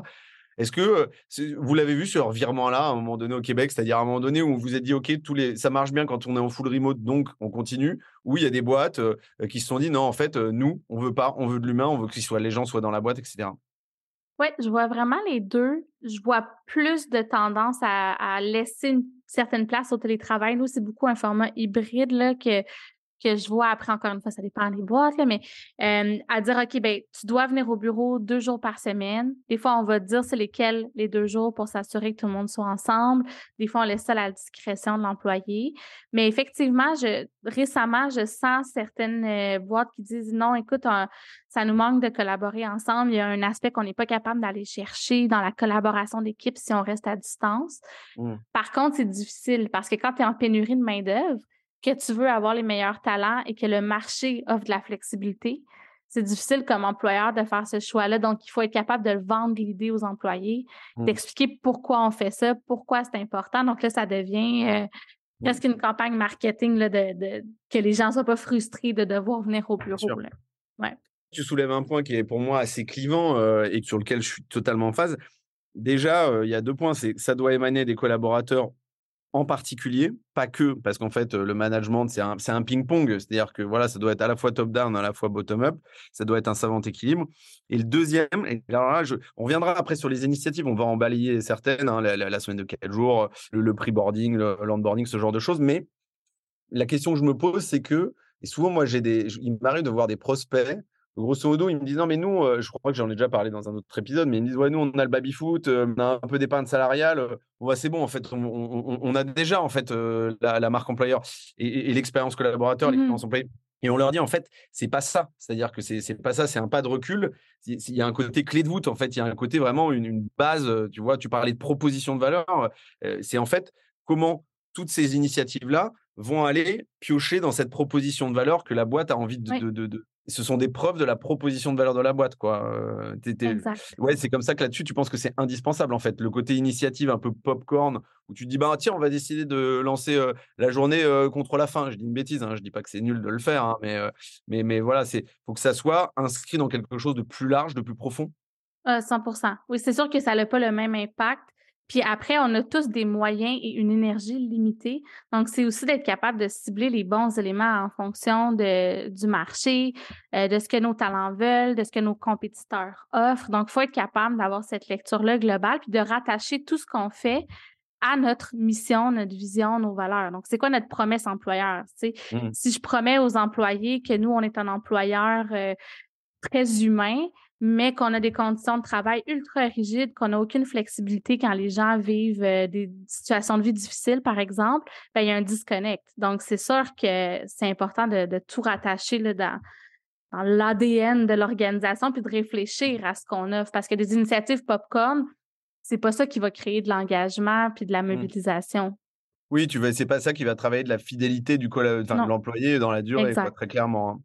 Est-ce que vous l'avez vu sur virement-là à un moment donné au Québec, c'est-à-dire à un moment donné où vous vous êtes dit, OK, tous les, ça marche bien quand on est en full remote, donc on continue, ou il y a des boîtes qui se sont dit, non, en fait, nous, on veut pas, on veut de l'humain, on veut que les gens soient dans la boîte, etc. Oui, je vois vraiment les deux. Je vois plus de tendance à, laisser une certaine place au télétravail. Nous, c'est beaucoup un format hybride là, que que je vois après, encore une fois, ça dépend des boîtes, là, mais euh, à dire, OK, ben, tu dois venir au bureau deux jours par semaine. Des fois, on va te dire c'est lesquels les deux jours pour s'assurer que tout le monde soit ensemble. Des fois, on laisse ça à la discrétion de l'employé. Mais effectivement, je, récemment, je sens certaines euh, boîtes qui disent non, écoute, ça nous manque de collaborer ensemble. Il y a un aspect qu'on n'est pas capable d'aller chercher dans la collaboration d'équipe si on reste à distance. Mmh. Par contre, c'est difficile parce que quand tu es en pénurie de main-d'œuvre, que tu veux avoir les meilleurs talents et que le marché offre de la flexibilité, c'est difficile comme employeur de faire ce choix-là. Donc, il faut être capable de vendre l'idée aux employés, mmh. d'expliquer pourquoi on fait ça, pourquoi c'est important. Donc là, ça devient euh, mmh. presque une campagne marketing là, de, que les gens ne soient pas frustrés de devoir venir au bureau. Ouais. Tu soulèves un point qui est pour moi assez clivant euh, et sur lequel je suis totalement en phase. Déjà, euh, il y a deux points. C'est ça doit émaner des collaborateurs en particulier, pas que, parce qu'en fait, le management, c'est un, ping-pong, c'est-à-dire que voilà, ça doit être à la fois top-down, à la fois bottom-up, ça doit être un savant équilibre. Et le deuxième, et alors là, je, on reviendra après sur les initiatives, on va en balayer certaines, hein, la, semaine de quatre jours, le, le pre-boarding, le landboarding, ce genre de choses, mais la question que je me pose, c'est que, et souvent, moi, j'ai des, il m'arrive de voir des prospects grosso modo, ils me disent non, mais nous, euh, je crois que j'en ai déjà parlé dans un autre épisode, mais ils me disent ouais, nous, on a le baby foot, euh, on a un peu d'épargne salariale, euh, c'est bon, en fait, on, a déjà en fait la, marque employeur et, l'expérience collaborateur, mmh l'expérience employée. Et on leur dit en fait, c'est pas ça. C'est-à-dire que c'est pas ça, c'est un pas de recul. Il y a un côté clé de voûte, en fait. Il y a un côté vraiment une, base. Tu vois, tu parlais de proposition de valeur. c'est en fait comment toutes ces initiatives-là vont aller piocher dans cette proposition de valeur que la boîte a envie de, de, ce sont des preuves de la proposition de valeur de la boîte, quoi. ouais, c'est comme ça que là-dessus, tu penses que c'est indispensable, en fait. Le côté initiative un peu popcorn, où tu dis, bah tiens, on va décider de lancer la journée contre la fin. Je dis une bêtise, hein, je dis pas que c'est nul de le faire, hein, mais, mais, mais voilà, c'est faut que ça soit inscrit dans quelque chose de plus large, de plus profond. 100 Oui, c'est sûr que ça n'a pas le même impact puis après, on a tous des moyens et une énergie limitée. Donc, c'est aussi d'être capable de cibler les bons éléments en fonction de, du marché, euh, de ce que nos talents veulent, de ce que nos compétiteurs offrent. Donc, il faut être capable d'avoir cette lecture-là globale, puis de rattacher tout ce qu'on fait à notre mission, notre vision, nos valeurs. Donc, c'est quoi notre promesse employeur? Mmh. Si je promets aux employés que nous, on est un employeur euh, très humain, mais qu'on a des conditions de travail ultra rigides, qu'on n'a aucune flexibilité quand les gens vivent euh, des situations de vie difficiles, par exemple, ben, il y a un disconnect. Donc, c'est sûr que c'est important de, tout rattacher là, dans, dans l'ADN de l'organisation puis de réfléchir à ce qu'on offre. Parce que des initiatives popcorn, c'est pas ça qui va créer de l'engagement puis de la mmh. mobilisation. Oui, tu c'est pas ça qui va travailler de la fidélité du de l'employé dans la durée, très clairement. Hein.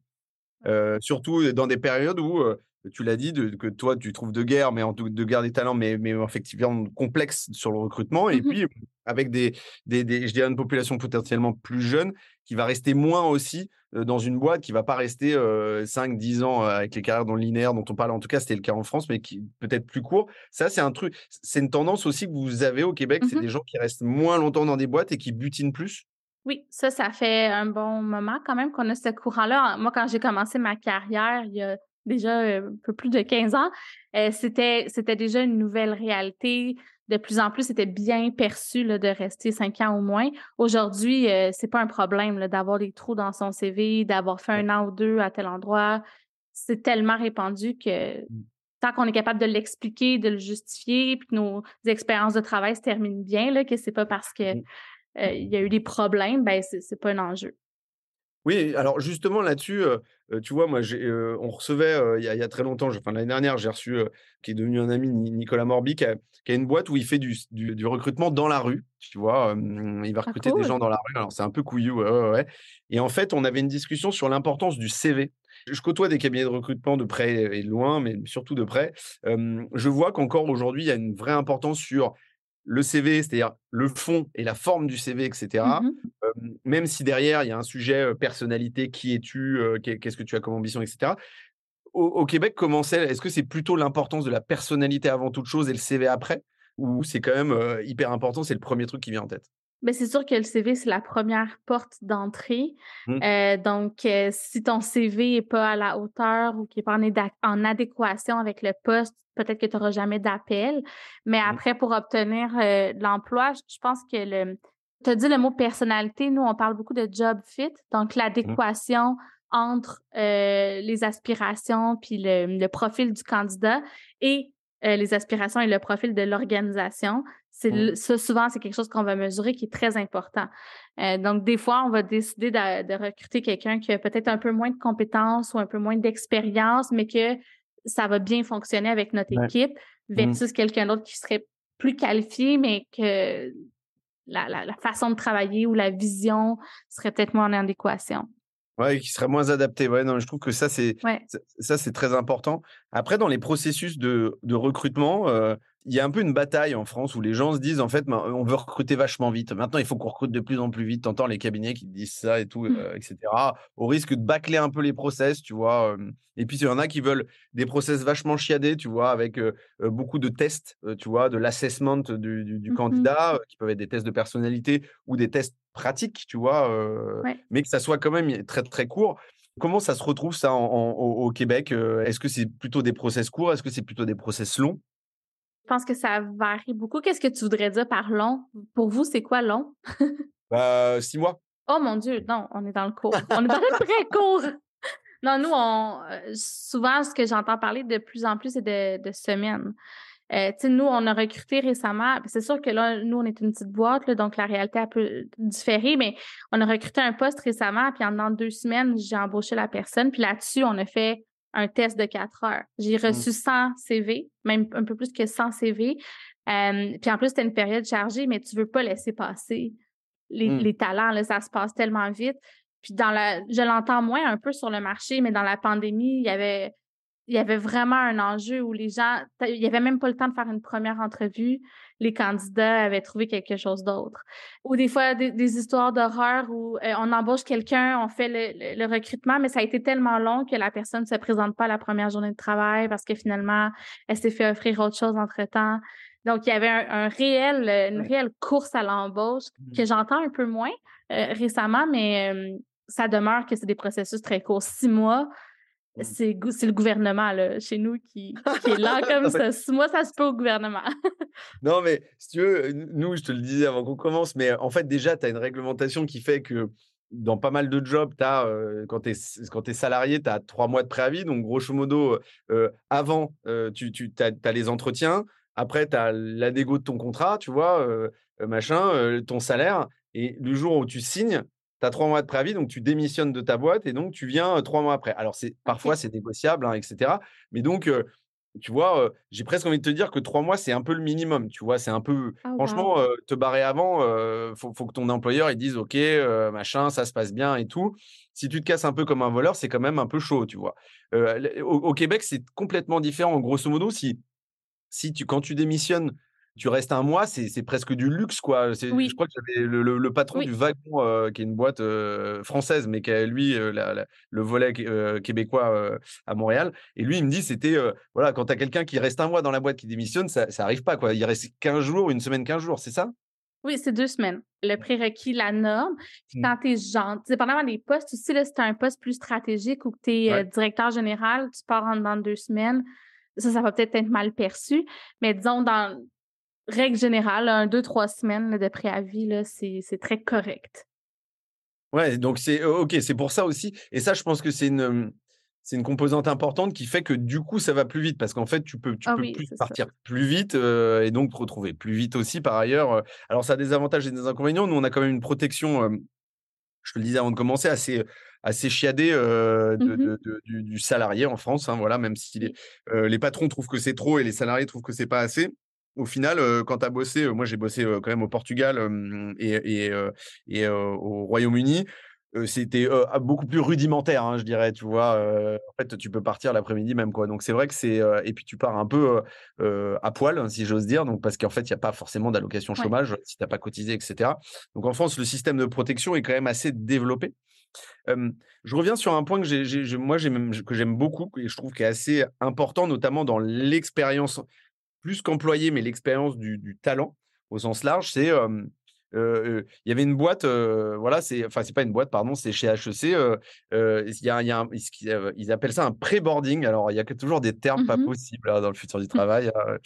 Euh, surtout dans des périodes où tu l'as dit, que toi, tu trouves de guerre, mais en de guerre des talents, mais, mais effectivement complexe sur le recrutement. Et mmh puis, avec des, des, des, je dirais, une population potentiellement plus jeune qui va rester moins aussi dans une boîte, qui va pas rester 5-10 ans avec les carrières dans le linéaire dont on parle. En tout cas, c'était le cas en France, mais qui peut-être plus court. Ça, c'est un truc, c'est une tendance aussi que vous avez au Québec. C'est mmh des gens qui restent moins longtemps dans des boîtes et qui butinent plus? Oui, ça, ça fait un bon moment quand même qu'on a ce courant-là. Moi, quand j'ai commencé ma carrière, il y a déjà un peu plus de 15 ans, c'était, c'était déjà une nouvelle réalité. De plus en plus, c'était bien perçu là, de rester cinq ans au moins. Aujourd'hui, c'est pas un problème d'avoir des trous dans son CV, d'avoir fait un an ou deux à tel endroit. C'est tellement répandu que mmh. tant qu'on est capable de l'expliquer, de le justifier, puis que nos expériences de travail se terminent bien, là, que c'est pas parce que mmh. il y a eu des problèmes, ben c'est pas un enjeu. Oui, alors justement là-dessus, tu vois, moi, on recevait il y, a très longtemps, enfin l'année dernière, j'ai reçu, qui est devenu un ami, Nicolas Morbi, qui a, une boîte où il fait du, du, recrutement dans la rue. Tu vois, il va ah, recruter des gens dans la rue. Alors c'est un peu couillu, ouais, ouais, Et en fait, on avait une discussion sur l'importance du CV. Je côtoie des cabinets de recrutement de près et de loin, mais surtout de près. je vois qu'encore aujourd'hui, il y a une vraie importance sur le CV, c'est-à-dire le fond et la forme du CV, etc. Mmh même si derrière, il y a un sujet personnalité, qui es-tu, qu'est-ce que tu as comme ambition, etc. Au, Québec, comment c'est? Est-ce que c'est plutôt l'importance de la personnalité avant toute chose et le CV après? Ou c'est quand même hyper important, c'est le premier truc qui vient en tête? Ben, c'est sûr que le CV, c'est la première porte d'entrée. Mmh. donc, si ton CV n'est pas à la hauteur ou qu'il n'est pas en, adéquation avec le poste, peut-être que tu n'auras jamais d'appel. Mais mmh. après, pour obtenir l'emploi, je pense que le. Tu as dit le mot personnalité. Nous, on parle beaucoup de job fit. Donc, mmh. l'adéquation entre les aspirations puis le, profil du candidat et les aspirations et le profil de l'organisation. C'est ça, souvent, c'est quelque chose qu'on va mesurer qui est très important. Euh, donc, des fois, on va décider de, recruter quelqu'un qui a peut-être un peu moins de compétences ou un peu moins d'expérience, mais que ça va bien fonctionner avec notre équipe mmh. versus quelqu'un d'autre qui serait plus qualifié, mais que la, façon de travailler ou la vision serait peut-être moins en adéquation. Oui, qui serait moins adapté. Ouais, non, je trouve que ça, c'est ça, c'est très important. Après, dans les processus de, de recrutement, euh, il y a un peu une bataille en France où les gens se disent en fait, ben, on veut recruter vachement vite. Maintenant, il faut qu'on recrute de plus en plus vite. T'entends les cabinets qui disent ça et tout, mmh. euh, etc. Au risque de bâcler un peu les process, tu vois. Et puis, il y en a qui veulent des process vachement chiadés, tu vois, avec beaucoup de tests, tu vois, de l'assessment du, mmh candidat, qui peuvent être des tests de personnalité ou des tests pratiques, tu vois, mais que ça soit quand même très, très court. Comment ça se retrouve ça au, au, Québec Est-ce que c'est plutôt des process courts? Est-ce que c'est plutôt des process longs? Je pense que ça varie beaucoup. Qu'est-ce que tu voudrais dire par long? Pour vous, c'est quoi long? (laughs) bah, six mois. Oh mon Dieu, non, on est dans le court. On est dans le très court. Non, nous, on, souvent, ce que j'entends parler de plus en plus, c'est de, semaines. Euh, nous, on a recruté récemment. C'est sûr que là, nous, on est une petite boîte, donc la réalité a un peu différé, mais on a recruté un poste récemment, puis en deux semaines, j'ai embauché la personne. Puis là-dessus, on a fait un test de quatre heures. J'ai mmh. reçu 100 CV, même un peu plus que 100 CV. puis en plus, c'était une période chargée, mais tu veux pas laisser passer les, mmh. les talents. Là, ça se passe tellement vite. Puis dans la, je l'entends moins un peu sur le marché, mais dans la pandémie, il y avait il y avait vraiment un enjeu où les gens, il n'y avait même pas le temps de faire une première entrevue. Les candidats avaient trouvé quelque chose d'autre. Ou des fois, des, histoires d'horreur où euh, on embauche quelqu'un, on fait le, recrutement, mais ça a été tellement long que la personne ne se présente pas à la première journée de travail parce que finalement, elle s'est fait offrir autre chose entre-temps. Donc, il y avait un, réel, une réelle course à l'embauche mmh. que j'entends un peu moins euh, récemment, mais euh, ça demeure que c'est des processus très courts. Six mois. C'est, le gouvernement là, chez nous qui, est là (laughs) comme ça. Moi, ça se peut au gouvernement. non, mais si tu veux, nous, je te le disais avant qu'on commence, mais en fait, déjà, tu as une réglementation qui fait que dans pas mal de jobs, as, quand tu es, salarié, tu as trois mois de préavis. Donc, grosso modo, avant, tu, tu as, les entretiens. Après, tu as la négo de ton contrat, tu vois, machin, ton salaire. Et le jour où tu signes, tu as trois mois de préavis, donc tu démissionnes de ta boîte et donc tu viens trois mois après. Alors, c'est parfois, c'est négociable, hein, etc. Mais donc, tu vois, j'ai presque envie de te dire que trois mois, c'est un peu le minimum. Tu vois, c'est un peu. Oh, franchement, te barrer avant, il faut, que ton employeur il dise OK, machin, ça se passe bien et tout. Si tu te casses un peu comme un voleur, c'est quand même un peu chaud, tu vois. Au, Québec, c'est complètement différent. Grosso modo, si, si tu, quand tu démissionnes tu restes un mois, c'est presque du luxe, quoi. Je crois que j'avais le, patron du Wagon, qui est une boîte française, mais qui a, lui, le volet québécois à Montréal. Et lui, il me dit, c'était, voilà, quand tu as quelqu'un qui reste un mois dans la boîte qui démissionne, ça n'arrive pas, quoi. Il reste 15 jours, une semaine, 15 jours, c'est ça? Oui, c'est deux semaines. Le prérequis, la norme. Puis mmh. quand tu es gentil, dépendamment des postes aussi, là, si tu un poste plus stratégique ou que tu es directeur général, tu pars en dans deux semaines. Ça, ça va peut-être être mal perçu. Mais disons, dans règle générale, un, deux, trois semaines de préavis, c'est très correct. Ouais, donc c'est OK, c'est pour ça aussi. Et ça, je pense que c'est une, c'est une composante importante qui fait que du coup, ça va plus vite parce qu'en fait, tu peux, tu ah peux plus partir plus vite et donc te retrouver plus vite aussi par ailleurs. Alors, ça a des avantages et des inconvénients. Nous, on a quand même une protection, je te le disais avant de commencer, assez, assez chiadée mmh du, salarié en France. Hein, voilà, même si les, les patrons trouvent que c'est trop et les salariés trouvent que c'est pas assez au final, quand tu as bossé, moi j'ai bossé quand même au Portugal et, et, au Royaume-Uni, c'était beaucoup plus rudimentaire, hein, je dirais, tu vois. en fait, tu peux partir l'après-midi même, quoi. Donc c'est vrai que c'est. et puis tu pars un peu à poil, si j'ose dire, donc parce qu'en fait, il n'y a pas forcément d'allocation chômage si tu n'as pas cotisé, etc. Donc en France, le système de protection est quand même assez développé. je reviens sur un point que j'ai, moi que j'aime beaucoup et je trouve qui est assez important, notamment dans l'expérience plus qu'employé, mais l'expérience du, talent au sens large, c'est il y avait une boîte, voilà, c'est enfin c'est pas une boîte, pardon, c'est chez HEC. il y a, y a ils appellent ça un pré-boarding. Alors il y a toujours des termes pas mmh possibles hein, dans le futur du travail. Hein.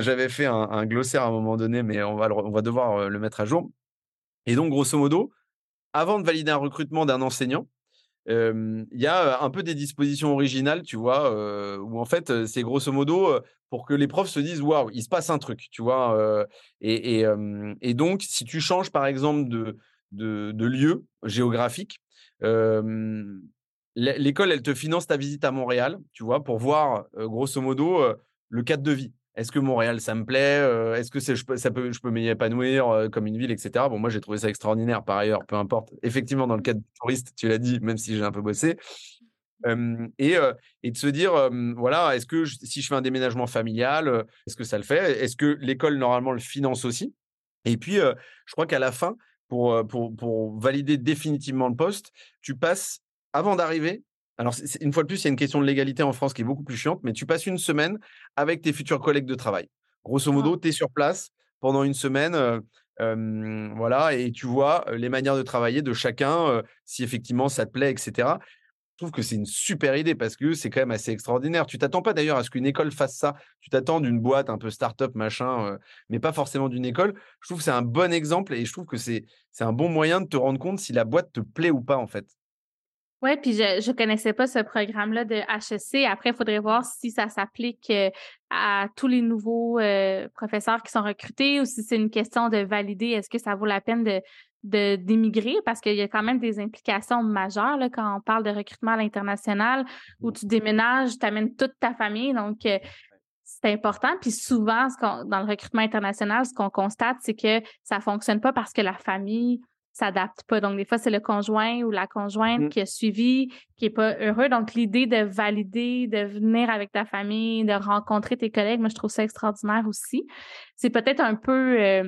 J'avais fait un, glossaire à un moment donné, mais on va, on va devoir le mettre à jour. Et donc grosso modo, avant de valider un recrutement d'un enseignant, il y a un peu des dispositions originales, tu vois, où en fait, c'est grosso modo pour que les profs se disent waouh, il se passe un truc, tu vois. Et, donc, si tu changes par exemple de, lieu géographique, l'école, elle te finance ta visite à Montréal, tu vois, pour voir grosso modo le cadre de vie. Est-ce que Montréal, ça me plaît Est-ce que je peux, ça peut, je peux m'y épanouir comme une ville, etc. Bon, moi, j'ai trouvé ça extraordinaire par ailleurs, peu importe. Effectivement, dans le cadre du touriste, tu l'as dit, même si j'ai un peu bossé. et, et, de se dire, voilà, est-ce que si je fais un déménagement familial, est-ce que ça le fait? Est-ce que l'école, normalement, le finance aussi? Et puis, je crois qu'à la fin, pour, pour, pour valider définitivement le poste, tu passes, avant d'arriver, alors, une fois de plus, il y a une question de légalité en France qui est beaucoup plus chiante, mais tu passes une semaine avec tes futurs collègues de travail. Grosso modo, tu es sur place pendant une semaine, voilà, et tu vois les manières de travailler de chacun, si effectivement ça te plaît, etc. Je trouve que c'est une super idée parce que c'est quand même assez extraordinaire. Tu t'attends pas d'ailleurs à ce qu'une école fasse ça. Tu t'attends d'une boîte un peu start-up, machin, mais pas forcément d'une école. Je trouve que c'est un bon exemple et je trouve que c'est un bon moyen de te rendre compte si la boîte te plaît ou pas, en fait. Oui, puis je ne connaissais pas ce programme-là de HEC. Après, il faudrait voir si ça s'applique euh, à tous les nouveaux euh, professeurs qui sont recrutés ou si c'est une question de valider est-ce que ça vaut la peine de d'émigrer parce qu'il y a quand même des implications majeures quand on parle de recrutement à l'international où tu déménages, tu amènes toute ta famille. Donc, euh, c'est important. Puis souvent, dans le recrutement international, ce qu'on constate, c'est que ça ne fonctionne pas parce que la famille s'adapte pas. Donc, des fois, c'est le conjoint ou la conjointe mmh. qui a suivi, qui est pas heureux. Donc, l'idée de valider, de venir avec ta famille, de rencontrer tes collègues, moi, je trouve ça extraordinaire aussi. C'est peut-être un peu euh,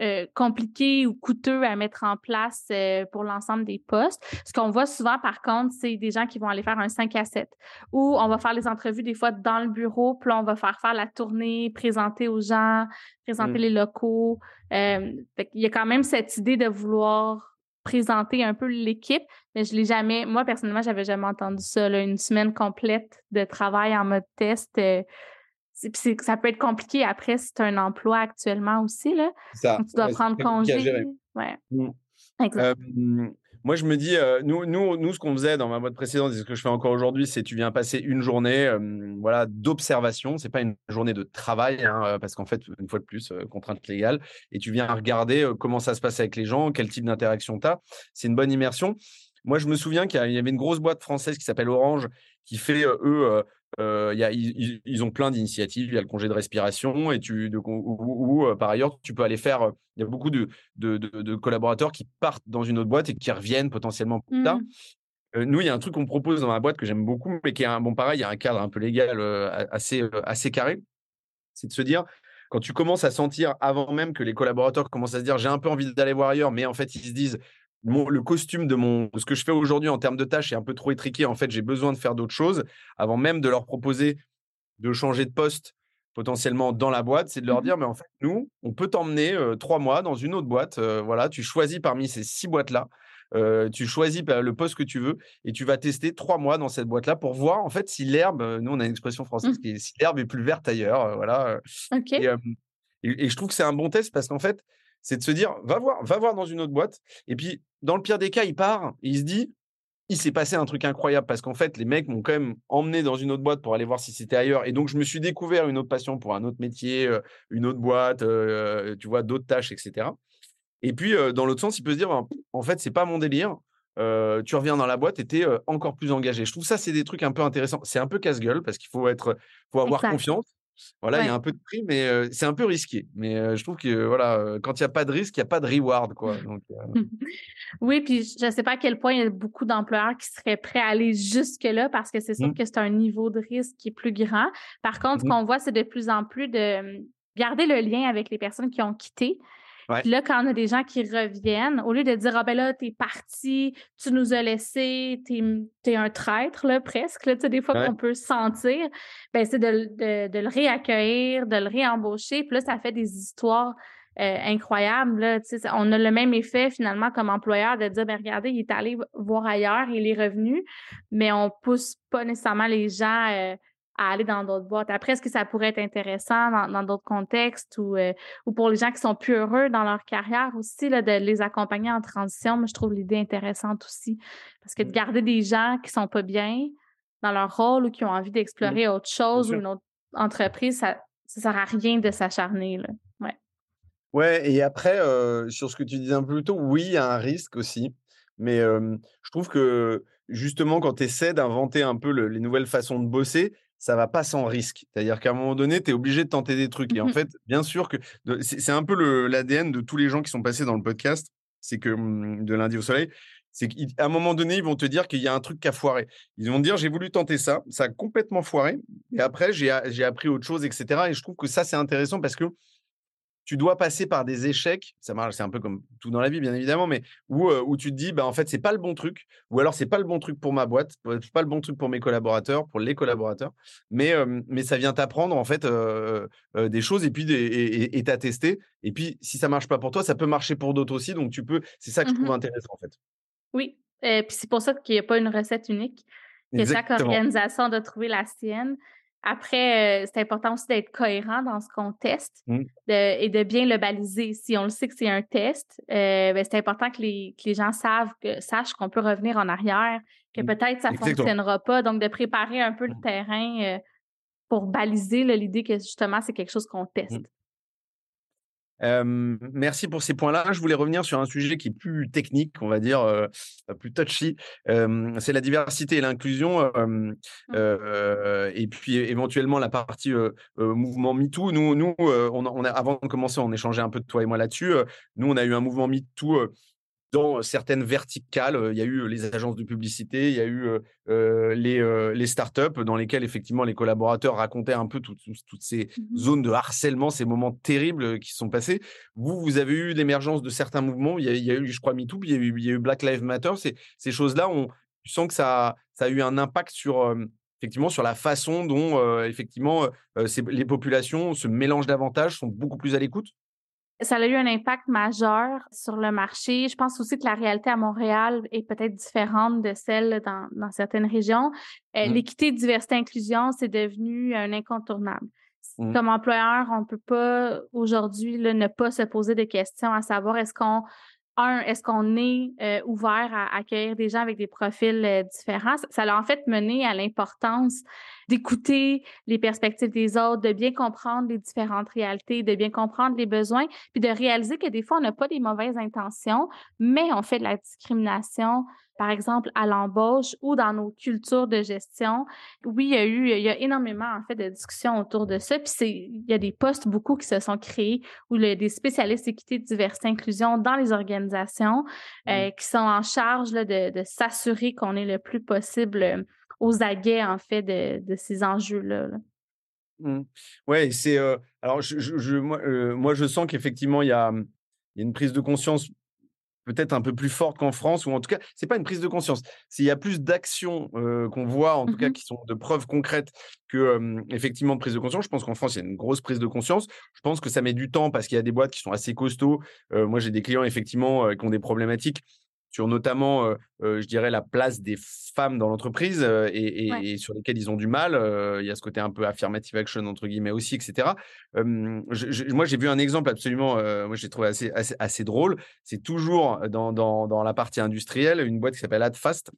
euh, compliqué ou coûteux à mettre en place euh, pour l'ensemble des postes. Ce qu'on voit souvent, par contre, c'est des gens qui vont aller faire un 5 à 7 ou on va faire les entrevues des fois dans le bureau, puis on va faire faire la tournée, présenter aux gens, présenter mmh. les locaux. Euh, il y a quand même cette idée de vouloir présenter un peu l'équipe, mais je l'ai jamais, moi personnellement, j'avais jamais entendu ça, une semaine complète de travail en mode test ça peut être compliqué après si tu as un emploi actuellement aussi. Là. tu dois prendre congé. Ouais. Mmh. moi, je me dis, nous, nous, nous, ce qu'on faisait dans ma boîte précédente et ce que je fais encore aujourd'hui, c'est tu viens passer une journée voilà, d'observation. Ce n'est pas une journée de travail, hein, parce qu'en fait, une fois de plus, contrainte légale. Et tu viens regarder comment ça se passe avec les gens, quel type d'interaction tu as. C'est une bonne immersion. Moi, je me souviens qu'il y avait une grosse boîte française qui s'appelle Orange, qui fait, eux, euh, y a, ils, ont plein d'initiatives. Il y a le congé de respiration et tu, de, ou, par ailleurs, tu peux aller faire. Il y a beaucoup de, de, de, collaborateurs qui partent dans une autre boîte et qui reviennent potentiellement plus tard. Mmh. nous, il y a un truc qu'on propose dans ma boîte que j'aime beaucoup, mais qui est un bon pareil. Il y a un cadre un peu légal assez, assez carré. C'est de se dire, quand tu commences à sentir avant même que les collaborateurs commencent à se dire j'ai un peu envie d'aller voir ailleurs, mais en fait ils se disent le costume de mon ce que je fais aujourd'hui en termes de tâches est un peu trop étriqué. En fait, j'ai besoin de faire d'autres choses avant même de leur proposer de changer de poste potentiellement dans la boîte, c'est de leur mmh dire mais en fait nous, on peut t'emmener trois mois dans une autre boîte. voilà, tu choisis parmi ces six boîtes là. tu choisis le poste que tu veux et tu vas tester trois mois dans cette boîte-là pour voir en fait si l'herbe, nous on a une expression française mmh. qui est si l'herbe est plus verte ailleurs, voilà. Et, et, je trouve que c'est un bon test parce qu'en fait, c'est de se dire, va voir, va voir dans une autre boîte. Et puis, dans le pire des cas, il part et il se dit, il s'est passé un truc incroyable parce qu'en fait, les mecs m'ont quand même emmené dans une autre boîte pour aller voir si c'était ailleurs. Et donc, je me suis découvert une autre passion pour un autre métier, une autre boîte, euh, tu vois, d'autres tâches, etc. Et puis, euh, dans l'autre sens, il peut se dire, ben, en fait, c'est pas mon délire. tu reviens dans la boîte et tu es encore plus engagé. Je trouve ça, c'est des trucs un peu intéressants. C'est un peu casse-gueule parce qu'il faut être, faut avoir confiance. Voilà, il y a un peu de prix, mais c'est un peu risqué. Mais je trouve que voilà, quand il n'y a pas de risque, il n'y a pas de reward. Quoi. (laughs) oui, puis je ne sais pas à quel point il y a beaucoup d'employeurs qui seraient prêts à aller jusque-là parce que c'est sûr mmh. que c'est un niveau de risque qui est plus grand. Par contre, ce mmh qu'on voit, c'est de plus en plus de mmh, garder le lien avec les personnes qui ont quitté. Puis là, quand on a des gens qui reviennent, au lieu de dire Ah ben là, t'es parti, tu nous as laissé, t'es es un traître, là, presque. Là, tu sais, des fois qu'on peut sentir, ben c'est de, de, le réaccueillir, de le réembaucher. Puis là, ça fait des histoires euh, incroyables. Là, tu sais, on a le même effet finalement comme employeur de dire ben regardez, il est allé voir ailleurs, il est revenu, mais on pousse pas nécessairement les gens. Euh, à aller dans d'autres boîtes. Après, est-ce que ça pourrait être intéressant dans, d'autres contextes ou, euh, ou pour les gens qui sont plus heureux dans leur carrière aussi, là, de les accompagner en transition? Moi, je trouve l'idée intéressante aussi. Parce que de mmh. garder des gens qui sont pas bien dans leur rôle ou qui ont envie d'explorer mmh. autre chose ou une autre entreprise, ça ne sert à rien de s'acharner. Ouais. Ouais, et après, euh, sur ce que tu disais un peu plus tôt, oui, il y a un risque aussi. Mais je trouve que justement, quand tu essaies d'inventer un peu les nouvelles façons de bosser, ça va pas sans risque. C'est-à-dire qu'à un moment donné, tu es obligé de tenter des trucs. Et en mmh fait, bien sûr que c'est un peu l'ADN de tous les gens qui sont passés dans le podcast, c'est que mmh, de lundi au soleil, c'est qu'à un moment donné, ils vont te dire qu'il y a un truc qui a foiré. Ils vont te dire, j'ai voulu tenter ça, ça a complètement foiré. Et après, j'ai appris autre chose, etc. Et je trouve que ça, c'est intéressant parce que tu dois passer par des échecs. Ça marche, c'est un peu comme tout dans la vie, bien évidemment, mais où, où tu te dis, bah, en fait, c'est pas le bon truc, ou alors c'est pas le bon truc pour ma boîte, pas le bon truc pour mes collaborateurs, pour les collaborateurs, mais, mais ça vient t'apprendre en fait des choses et puis et t'as testé. Et puis, si ça marche pas pour toi, ça peut marcher pour d'autres aussi. Donc, tu peux, c'est ça que je trouve mmh intéressant en fait. Oui, et puis c'est pour ça qu'il n'y a pas une recette unique, que chaque organisation doit trouver la sienne. Après, euh, c'est important aussi d'être cohérent dans ce qu'on teste mmh. et de bien le baliser. Si on le sait que c'est un test, euh, ben, c'est important que les, gens savent que, sachent qu'on peut revenir en arrière, que mmh. peut-être ça ne fonctionnera pas. Donc, de préparer un peu le mmh. terrain euh, pour baliser l'idée que justement, c'est quelque chose qu'on teste merci pour ces points-là. Je voulais revenir sur un sujet qui est plus technique, on va dire, plus touchy. c'est la diversité et l'inclusion. Mmh. et puis éventuellement la partie mouvement MeToo. Nous, nous on, a, avant de commencer, on échangeait un peu de toi et moi là-dessus. nous, on a eu un mouvement MeToo dans certaines verticales. Il y a eu les agences de publicité, il y a eu les, les startups dans lesquelles effectivement les collaborateurs racontaient un peu toutes ces mmh zones de harcèlement, ces moments terribles qui sont passés. Vous, vous avez eu l'émergence de certains mouvements. Il y, a, eu, je crois, MeToo, il y a eu, il y a eu Black Lives Matter. Ces, ces choses-là, on, tu sens que ça, ça a eu un impact sur effectivement sur la façon dont effectivement les populations se mélangent davantage, sont beaucoup plus à l'écoute? Ça a eu un impact majeur sur le marché. Je pense aussi que la réalité à Montréal est peut-être différente de celle dans, dans certaines régions. Euh, mmh. L'équité, diversité, inclusion, c'est devenu un incontournable. Mmh. Comme employeur, on ne peut pas aujourd'hui ne pas se poser des questions à savoir est-ce qu'on un, est-ce qu'on est euh, ouvert à accueillir des gens avec des profils euh, différents? Ça l'a en fait mené à l'importance d'écouter les perspectives des autres, de bien comprendre les différentes réalités, de bien comprendre les besoins, puis de réaliser que des fois, on n'a pas des mauvaises intentions, mais on fait de la discrimination, par exemple, à l'embauche ou dans nos cultures de gestion. Oui, il y a eu, il y a énormément, en fait, de discussions autour de ça. Puis c'est, il y a des postes beaucoup qui se sont créés où le, des spécialistes équité, diversité, inclusion dans les organisations euh, qui sont en charge là, de, de s'assurer qu'on est le plus possible aux aguets, en fait, de, de ces enjeux-là. Mmh. Ouais, c'est. Euh, alors, je, je, moi, euh, moi, je sens qu'effectivement, il y a, y a une prise de conscience peut-être un peu plus forte qu'en France, ou en tout cas, c'est pas une prise de conscience. S'il y a plus d'actions euh, qu'on voit, en tout cas, mmh qui sont de preuves concrètes que effectivement de prise de conscience. Je pense qu'en France, il y a une grosse prise de conscience. Je pense que ça met du temps parce qu'il y a des boîtes qui sont assez costauds. moi, j'ai des clients effectivement qui ont des problématiques sur notamment, euh, euh, je dirais, la place des femmes dans l'entreprise euh, et, sur lesquelles ils ont du mal. il y a ce côté un peu affirmative action, entre guillemets aussi, etc. moi, j'ai vu un exemple absolument, moi, j'ai trouvé assez, assez, drôle. C'est toujours dans, dans, dans, la partie industrielle, une boîte qui s'appelle Adfast,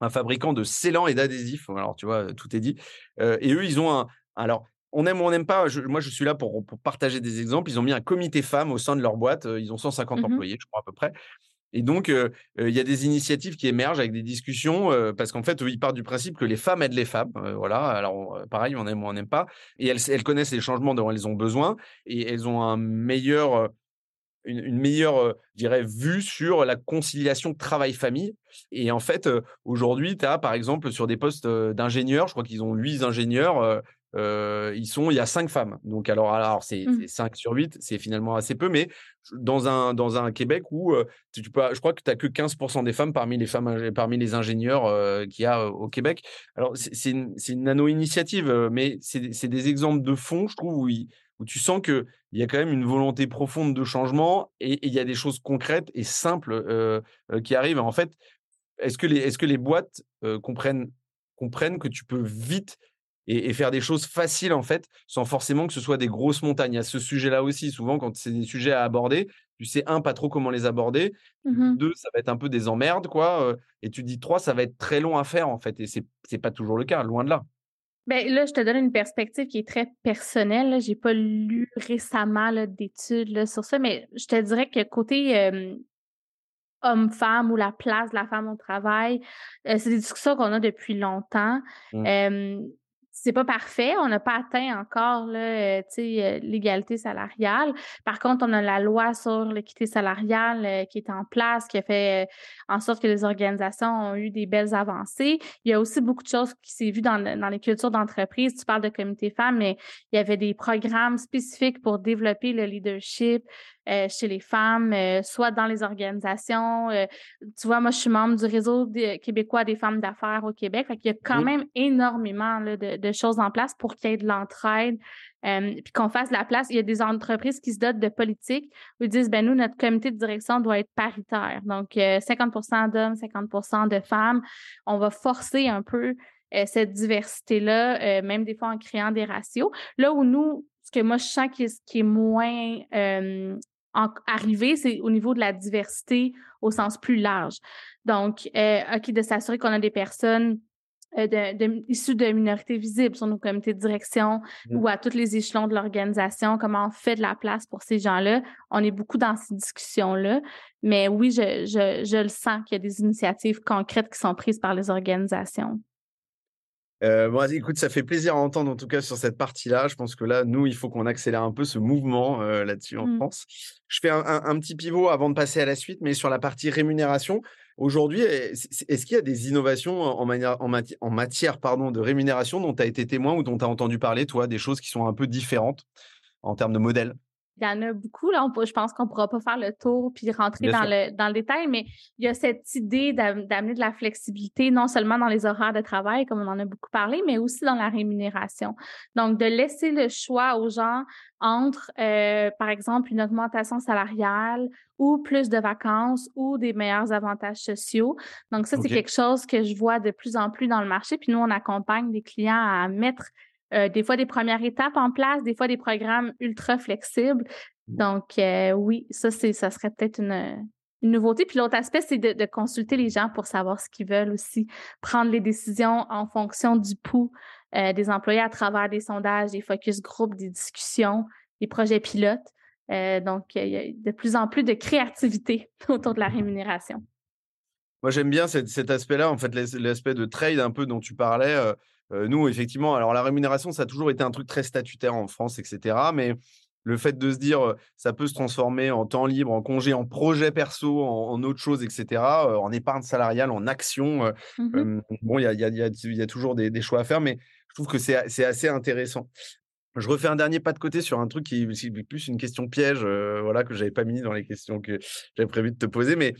un fabricant de scellants et d'adhésifs. Alors, tu vois, tout est dit. et eux, ils ont un. Alors, on aime ou on n'aime pas. moi, je suis là pour, partager des exemples. Ils ont mis un comité femmes au sein de leur boîte. Ils ont 150 mmh employés, je crois, à peu près. Et donc, il y a des initiatives qui émergent avec des discussions, parce qu'en fait, ils partent du principe que les femmes aident les femmes. voilà. Alors, pareil, on aime ou on n'aime pas. Et elles, connaissent les changements dont elles ont besoin et elles ont une, meilleure, je dirais, vue sur la conciliation travail-famille. Et en fait, aujourd'hui, tu as, par exemple, sur des postes d'ingénieurs, je crois qu'ils ont huit ingénieurs, ils sont, il y a cinq femmes. Donc, alors, alors c'est 5 mmh. sur 8, c'est finalement assez peu, mais dans un, dans un Québec où tu peux, je crois que tu n'as que 15% des femmes parmi les, femmes, parmi les ingénieurs qu'il y a au Québec. Alors, c'est une, une nano-initiative, mais c'est des exemples de fond, je trouve, où, où tu sens qu'il y a quand même une volonté profonde de changement et il y a des choses concrètes et simples qui arrivent. En fait, est-ce que, les, est -ce que les boîtes comprennent, comprennent que tu peux vite et, faire des choses faciles en fait, sans forcément que ce soit des grosses montagnes. À ce sujet-là aussi, souvent quand c'est des sujets à aborder, tu sais un pas trop comment les aborder, mmh deux ça va être un peu des emmerdes quoi, et tu dis trois ça va être très long à faire en fait, et c'est c'est pas toujours le cas, loin de là. Ben là, je te donne une perspective qui est très personnelle. J'ai pas lu récemment d'études sur ça, mais je te dirais que côté homme-femme ou la place de la femme au travail, c'est des discussions qu'on a depuis longtemps. Mmh c'est pas parfait. On n'a pas atteint encore euh, euh, l'égalité salariale. Par contre, on a la loi sur l'équité salariale euh, qui est en place, qui a fait en sorte que les organisations ont eu des belles avancées. Il y a aussi beaucoup de choses qui s'est vu dans, dans les cultures d'entreprise. Tu parles de comité femmes, mais il y avait des programmes spécifiques pour développer le leadership, euh, chez les femmes, euh, soit dans les organisations. Euh, tu vois, moi, je suis membre du réseau québécois des femmes d'affaires au Québec. Fait qu'il y a quand même énormément de, choses en place pour qu'il y ait de l'entraide, puis qu'on fasse la place. Il y a des entreprises qui se dotent de politiques où ils disent, ben nous, notre comité de direction doit être paritaire. Donc, 50% d'hommes, 50% de femmes. On va forcer un peu cette diversité-là, même des fois en créant des ratios. Là où nous, ce que moi, je sens qui est, moins arriver, c'est au niveau de la diversité au sens plus large. Donc, euh, OK, de s'assurer qu'on a des personnes euh, de, issues de minorités visibles sur nos comités de direction mmh. ou à tous les échelons de l'organisation, comment on fait de la place pour ces gens-là. On est beaucoup dans ces discussions-là. Mais oui, je, je, je le sens qu'il y a des initiatives concrètes qui sont prises par les organisations. Euh, bon, écoute, ça fait plaisir à entendre en tout cas sur cette partie-là. Je pense que là, nous, il faut qu'on accélère un peu ce mouvement euh, là-dessus en mmh. France. Je fais un, petit pivot avant de passer à la suite, mais sur la partie rémunération. Aujourd'hui, est-ce qu'il y a des innovations en, manière, en, matière pardon, de rémunération dont tu as été témoin ou dont tu as entendu parler, toi, des choses qui sont un peu différentes en termes de modèle? Il y en a beaucoup. Là, je pense qu'on ne pourra pas faire le tour puis rentrer dans le, dans le détail, mais il y a cette idée d'amener de la flexibilité, non seulement dans les horaires de travail, comme on en a beaucoup parlé, mais aussi dans la rémunération. Donc, de laisser le choix aux gens entre, euh, par exemple, une augmentation salariale ou plus de vacances ou des meilleurs avantages sociaux. Donc, ça, c'est quelque chose que je vois de plus en plus dans le marché. Puis nous, on accompagne des clients à mettre euh, des fois des premières étapes en place, des fois des programmes ultra flexibles. Donc, euh, oui, ça, c'est, ça serait peut-être une, une nouveauté. Puis l'autre aspect, c'est de, consulter les gens pour savoir ce qu'ils veulent aussi, prendre les décisions en fonction du pouls euh, des employés à travers des sondages, des focus group, des discussions, des projets pilotes. Donc, il y a de plus en plus de créativité (laughs) autour de la rémunération. Moi, j'aime bien cet, aspect-là, en fait, l'aspect de trade un peu dont tu parlais. Euh, nous, effectivement, alors la rémunération, ça a toujours été un truc très statutaire en France, etc. Mais le fait de se dire ça peut se transformer en temps libre, en congé, en projet perso, en, autre chose, etc., en épargne salariale, en action. Mmh bon, il y a, toujours des, choix à faire, mais je trouve que c'est assez intéressant. Je refais un dernier pas de côté sur un truc qui est plus une question piège, voilà, que j'avais pas mis dans les questions que j'avais prévu de te poser. Mais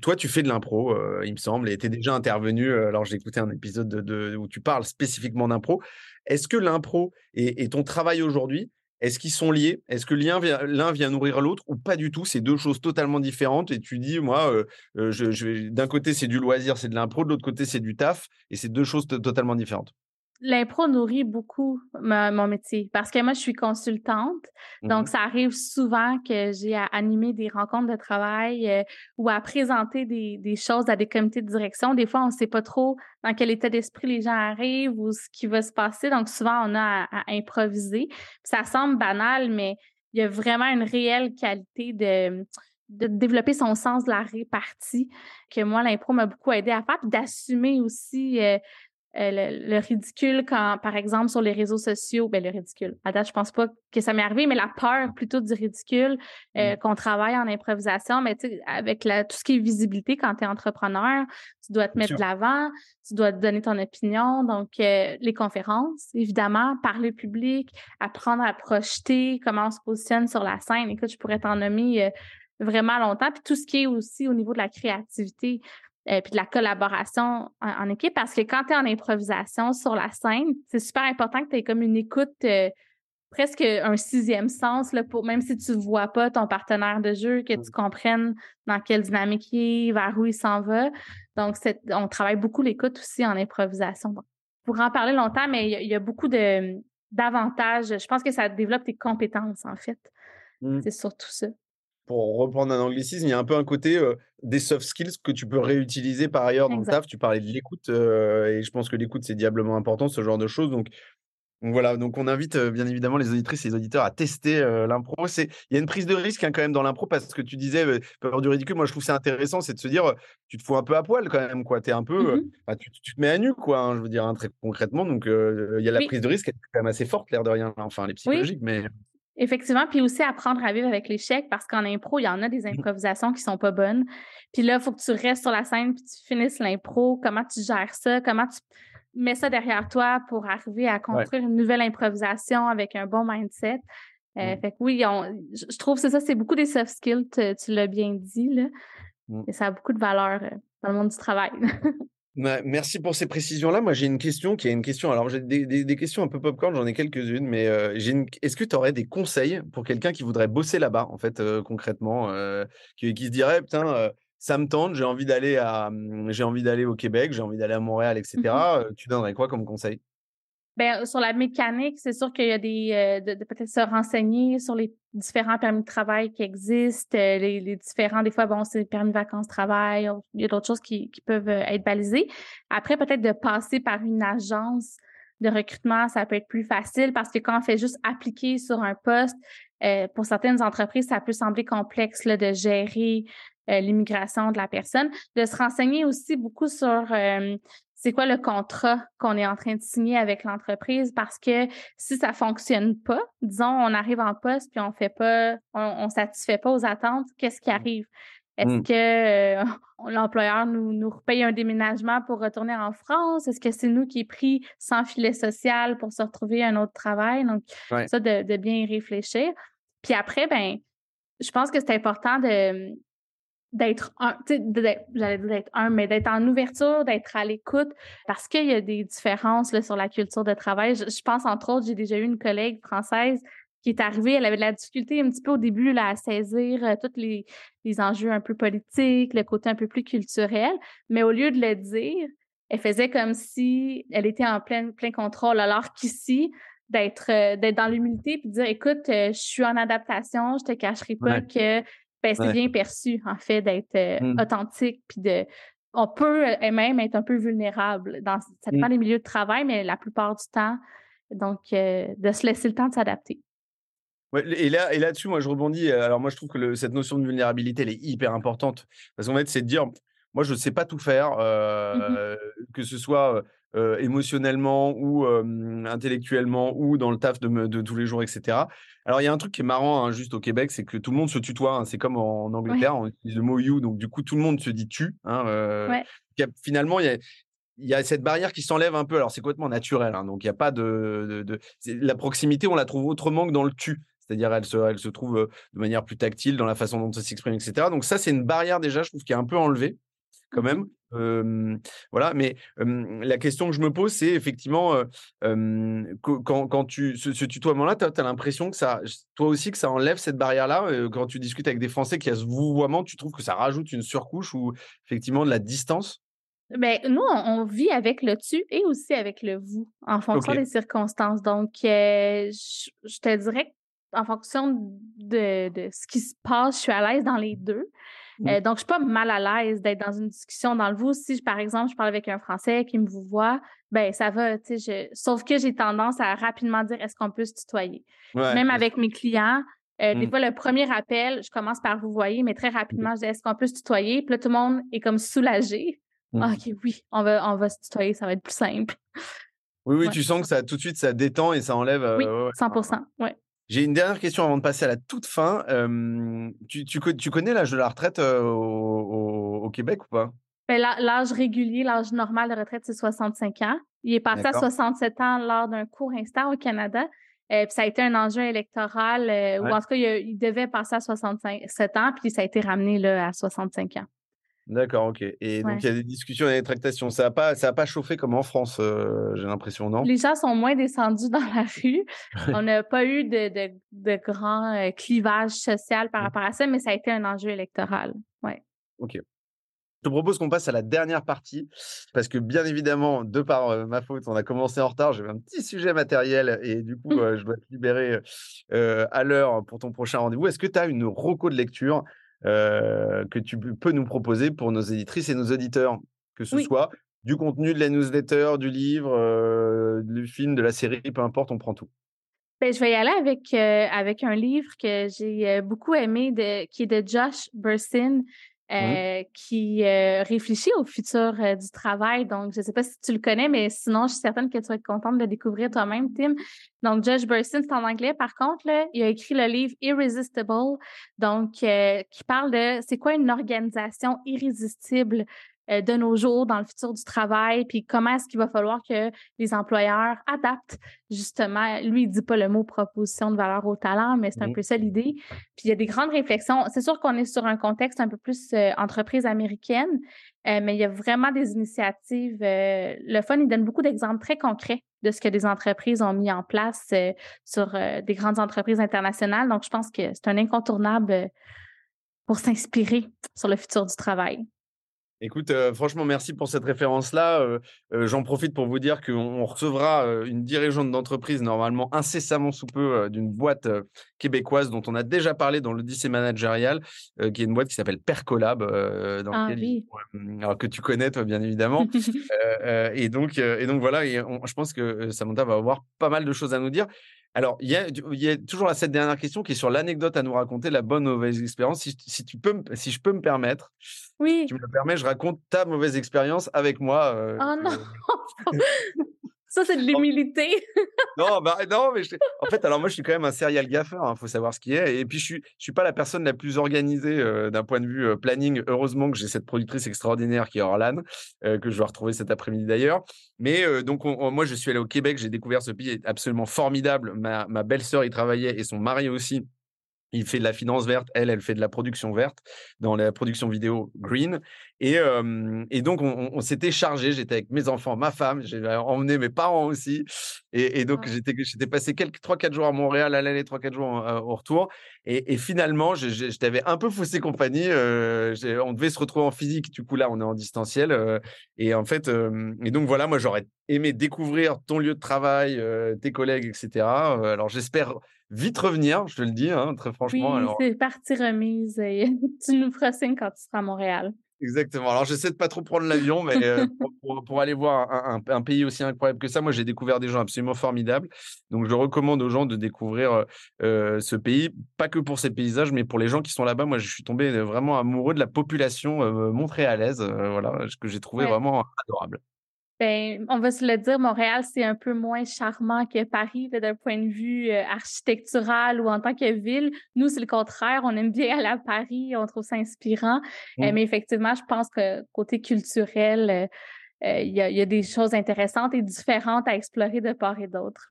toi, tu fais de l'impro, il me semble, et tu es déjà intervenu. alors, j'ai écouté un épisode de, où tu parles spécifiquement d'impro. Est-ce que l'impro et, ton travail aujourd'hui, est-ce qu'ils sont liés? Est-ce que l'un vient, nourrir l'autre ou pas du tout? C'est deux choses totalement différentes. Et tu dis, moi, d'un côté, c'est du loisir, c'est de l'impro, de l'autre côté, c'est du taf. Et c'est deux choses totalement différentes l'impro nourrit beaucoup mon métier parce que moi, je suis consultante. Donc, mmh ça arrive souvent que j'ai à animer des rencontres de travail euh, ou à présenter des, choses à des comités de direction. Des fois, on ne sait pas trop dans quel état d'esprit les gens arrivent ou ce qui va se passer. Donc, souvent, on a à, improviser. ça semble banal, mais il y a vraiment une réelle qualité de de développer son sens de la répartie que moi, l'impro m'a beaucoup aidé à faire, d'assumer aussi euh, euh, le, ridicule quand, par exemple, sur les réseaux sociaux, ben le ridicule. À date, je pense pas que ça m'est arrivé, mais la peur plutôt du ridicule, euh, mmh. qu'on travaille en improvisation, mais tu sais, avec la, tout ce qui est visibilité quand tu es entrepreneur, tu dois te mettre de l'avant, tu dois te donner ton opinion. Donc, euh, les conférences, évidemment, parler public, apprendre à projeter, comment on se positionne sur la scène. Écoute, je pourrais t'en nommer vraiment longtemps. Puis tout ce qui est aussi au niveau de la créativité. Euh, puis de la collaboration en, équipe parce que quand tu es en improvisation sur la scène, c'est super important que tu aies comme une écoute euh, presque un sixième sens là, pour même si tu ne vois pas ton partenaire de jeu, que tu mmh. comprennes dans quelle dynamique il est, vers où il s'en va. Donc, on travaille beaucoup l'écoute aussi en improvisation. pour en parler longtemps, mais il y, a beaucoup de d'avantages. Je pense que ça développe tes compétences, en fait. Mmh. C'est surtout ça pour reprendre un anglicisme, il y a un peu un côté des soft skills que tu peux réutiliser par ailleurs dans le taf. Tu parlais de l'écoute et je pense que l'écoute, c'est diablement important, ce genre de choses. Donc, voilà, donc on invite bien évidemment les auditrices et les auditeurs à tester l'impro. Il y a une prise de risque hein, quand même dans l'impro parce que tu disais peur du ridicule. Moi, je trouve c'est intéressant, c'est de se dire tu te fous un peu à poil quand même, quoi. Es un peu, mmh tu, te mets à nu, quoi. Hein, je veux dire hein, très concrètement. Donc il y a la prise de risque qui est quand même assez forte, l'air de rien. Enfin, les psychologiques, mais Effectivement, puis aussi apprendre à vivre avec l'échec parce qu'en impro, il y en a des mmh. improvisations qui sont pas bonnes. Puis là, il faut que tu restes sur la scène puis tu finisses l'impro. Comment tu gères ça? Comment tu mets ça derrière toi pour arriver à construire une nouvelle improvisation avec un bon mindset? Euh, mmh. Fait que oui, je trouve que ça, c'est beaucoup des soft skills, tu, l'as bien dit, là. Mmh. Et ça a beaucoup de valeur euh, dans le monde du travail. (laughs) merci pour ces précisions-là. Moi, j'ai une question qui est une question. Alors, j'ai des, questions un peu popcorn, j'en ai quelques-unes, mais euh, est-ce que tu aurais des conseils pour quelqu'un qui voudrait bosser là-bas, en fait, euh, concrètement, euh, qui, se dirait, putain, ça me tente, j'ai envie d'aller à, j'ai envie d'aller au Québec, j'ai envie d'aller à Montréal, etc. Mmh tu donnerais quoi comme conseil? Ben, sur la mécanique, c'est sûr qu'il y a des euh, de, peut-être se renseigner sur les différents permis de travail qui existent, euh, les, différents, des fois, bon, c'est permis de vacances travail, il y a d'autres choses qui, qui peuvent euh, être balisées. Après, peut-être de passer par une agence de recrutement, ça peut être plus facile parce que quand on fait juste appliquer sur un poste, pour certaines entreprises, ça peut sembler complexe là, de gérer l'immigration de la personne, de se renseigner aussi beaucoup sur c'est quoi le contrat qu'on est en train de signer avec l'entreprise? Parce que si ça fonctionne pas, disons on arrive en poste puis on fait pas on, on satisfait pas aux attentes, qu'est-ce qui mmh. arrive? Est-ce mmh. que euh, (laughs) l'employeur nous nous repaye un déménagement pour retourner en France? Est-ce que c'est nous qui est pris sans filet social pour se retrouver un autre travail? Donc ça de, de bien y réfléchir. Puis après ben je pense que c'est important de d'être un, j'allais dire d'être un, mais d'être en ouverture, d'être à l'écoute, parce qu'il y a des différences là, sur la culture de travail. Je, pense, entre autres, j'ai déjà eu une collègue française qui est arrivée, elle avait de la difficulté un petit peu au début là, à saisir euh, tous les, les, enjeux un peu politiques, le côté un peu plus culturel, mais au lieu de le dire, elle faisait comme si elle était en plein, plein contrôle, alors qu'ici, d'être euh, d'être dans l'humilité puis de dire écoute euh, je suis en adaptation je te cacherai pas que ben, c'est bien perçu, en fait, d'être mmh. authentique, puis de. On peut même être un peu vulnérable. Dans, ça dépend mmh. des milieux de travail, mais la plupart du temps, donc, de se laisser le temps de s'adapter. Ouais, et là, et là-dessus, moi, je rebondis. Alors, moi, je trouve que cette notion de vulnérabilité, elle est hyper importante. Parce qu'en fait, c'est de dire, moi, je ne sais pas tout faire, mmh que ce soit émotionnellement ou intellectuellement ou dans le taf de, tous les jours, etc. Alors, il y a un truc qui est marrant, hein, juste au Québec, c'est que tout le monde se tutoie. Hein. c'est comme en Angleterre, on utilise le mot you, donc du coup, tout le monde se dit tu. Hein, finalement, il y a, cette barrière qui s'enlève un peu. Alors, c'est complètement naturel. donc, il n'y a pas de, de, La proximité, on la trouve autrement que dans le tu. C'est-à-dire, elle se, elle se trouve de manière plus tactile dans la façon dont ça s'exprime, etc. Donc, ça, c'est une barrière déjà, je trouve, qui est un peu enlevée quand mmh même. voilà, mais la question que je me pose, c'est effectivement, quand, quand, tu, ce, tutoiement-là, tu as, l'impression que ça, toi aussi, que ça enlève cette barrière-là. quand tu discutes avec des Français qui a ce vouvoiement, tu trouves que ça rajoute une surcouche ou effectivement de la distance? Ben, nous, on, vit avec le tu et aussi avec le vous en fonction des circonstances. Donc, je, te dirais en fonction de, de, ce qui se passe, je suis à l'aise dans les deux. Mmh. Euh, donc, je suis pas mal à l'aise d'être dans une discussion dans le vous. Si, par exemple, je parle avec un Français qui me vous voit, ben ça va, tu sais. Sauf que j'ai tendance à rapidement dire est-ce qu'on peut se tutoyer? Même avec mes clients, euh, des mmh. fois, le premier appel, je commence par vous voyez, mais très mmh. rapidement, je dis est-ce qu'on peut se tutoyer? Puis là, tout le monde est comme soulagé. Ah, OK, oui, on va, on va se tutoyer, ça va être plus simple. Oui, oui, tu sens que ça tout de suite, ça détend et ça enlève. oui, 100% oui. J'ai une dernière question avant de passer à la toute fin. tu, tu, connais l'âge de la retraite au, Québec ou pas? Ben, l'âge régulier, l'âge normal de retraite, c'est 65 ans. Il est passé à 67 ans lors d'un court instant au Canada. puis ça a été un enjeu électoral, ou en tout cas, il, il, devait passer à 67 ans, puis ça a été ramené là, à 65 ans. D'accord, ok. Et donc, il y a des discussions et des tractations. Ça n'a pas, ça a pas chauffé comme en France, euh, j'ai l'impression, non? Les gens sont moins descendus dans la rue. On n'a pas eu de, de, de grand euh, clivage social par mmh. rapport à ça, mais ça a été un enjeu électoral. Ouais. Ok. Je te propose qu'on passe à la dernière partie, parce que bien évidemment, de par euh, ma faute, on a commencé en retard. J'avais un petit sujet matériel et du coup, (laughs) je dois te libérer à l'heure pour ton prochain rendez-vous. Est-ce que tu as une roco de lecture que tu peux nous proposer pour nos éditrices et nos auditeurs, que ce soit du contenu de la newsletter, du livre, euh, du film, de la série, peu importe, on prend tout. Ben, je vais y aller avec, euh, avec un livre que j'ai beaucoup aimé, de, qui est de Josh Bursin, Mmh. Euh, qui euh, réfléchit au futur euh, du travail. Donc, je ne sais pas si tu le connais, mais sinon, je suis certaine que tu vas être contente de le découvrir toi-même, Tim. Donc, Josh Burson, c'est en anglais. Par contre, il a écrit le livre Irresistible, donc qui parle de c'est quoi une organisation irrésistible euh, de nos jours dans le futur du travail, puis comment est-ce qu'il va falloir que les employeurs adaptent justement, lui, il dit pas le mot proposition de valeur au talent, mais c'est un mmh peu ça l'idée. Puis il y a des grandes réflexions. C'est sûr qu'on est sur un contexte un peu plus euh, entreprise américaine, euh, mais il y a vraiment des initiatives. le fun, il donne beaucoup d'exemples très concrets de ce que des entreprises ont mis en place sur des grandes entreprises internationales. Donc, je pense que c'est un incontournable pour s'inspirer sur le futur du travail. Écoute, franchement, merci pour cette référence-là. J'en profite pour vous dire qu'on recevra une dirigeante d'entreprise normalement incessamment sous peu d'une boîte québécoise dont on a déjà parlé dans l'Odyssée managériale, qui est une boîte qui s'appelle Percolab, dans ah, alors que tu connais toi bien évidemment. (laughs) et donc, et donc voilà, je pense que Samantha va avoir pas mal de choses à nous dire. Alors, il y, a, toujours cette dernière question qui est sur l'anecdote à nous raconter, la bonne ou mauvaise expérience. Si, tu peux, si je peux me permettre, oui. tu me le permets, je raconte ta mauvaise expérience avec moi. Euh, oh non (laughs) Ça, c'est de l'humilité. (laughs) non, bah, non, mais en fait, alors moi, je suis quand même un serial gaffer, il hein, faut savoir ce qui est. Et puis, je suis, je suis pas la personne la plus organisée euh, d'un point de vue euh, planning. Heureusement que j'ai cette productrice extraordinaire qui est Orlan, euh, que je vais retrouver cet après-midi d'ailleurs. Mais donc, moi, je suis allé au Québec, j'ai découvert ce pays absolument formidable. Ma, ma belle-sœur y travaillait et son mari aussi il fait de la finance verte, elle, elle fait de la production verte dans la production vidéo green. Et, et donc, on, s'était chargé. J'étais avec mes enfants, ma femme, j'ai emmené mes parents aussi. Et, donc, j'étais, j'étais passé quelques 3-4 jours à Montréal à l'aller, 3-4 jours au retour. Et, finalement, je, t'avais un peu faussé compagnie. on devait se retrouver en physique. Du coup, là, on est en distanciel. et en fait, et donc voilà, moi, j'aurais aimé découvrir ton lieu de travail, tes collègues, etc. alors, j'espère vite revenir, je te le dis, hein, très franchement. Oui, c'est partie remise. (laughs) tu nous feras signe quand tu seras à Montréal. Exactement. Alors, j'essaie de pas trop prendre l'avion, mais euh, (laughs) pour, aller voir un, pays aussi incroyable que ça, moi, j'ai découvert des gens absolument formidables. Donc, je recommande aux gens de découvrir euh, euh, ce pays, pas que pour ses paysages, mais pour les gens qui sont là-bas. Moi, je suis tombé vraiment amoureux de la population montréalaise, voilà, que j'ai trouvé vraiment adorable. Ben, on va se le dire, Montréal, c'est un peu moins charmant que Paris d'un point de vue euh, architectural ou en tant que ville. Nous, c'est le contraire. On aime bien (laughs) aller à Paris, on trouve ça inspirant. Euh, mmh. mais effectivement, je pense que côté culturel, euh, il y, a des choses intéressantes et différentes à explorer de part et d'autre.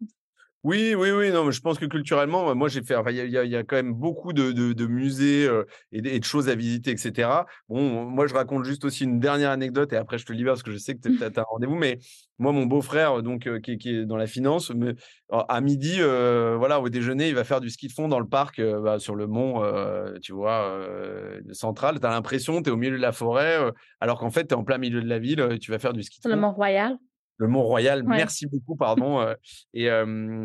Oui, oui, oui, non, mais je pense que culturellement, moi, j'ai fait, il y, a quand même beaucoup de, musées et, de, choses à visiter, etc. Bon, moi, je raconte juste aussi une dernière anecdote et après, je te libère parce que je sais que tu as, (laughs) un rendez-vous. Mais moi, mon beau-frère, donc, qui, est dans la finance, me, à midi, voilà, au déjeuner, il va faire du ski de fond dans le parc, bah, sur le mont, tu vois, central. Tu as l'impression, tu es au milieu de la forêt, alors qu'en fait, tu es en plein milieu de la ville, tu vas faire du ski de fond. le Mont-Royal? Le Mont-Royal. Merci beaucoup, pardon, et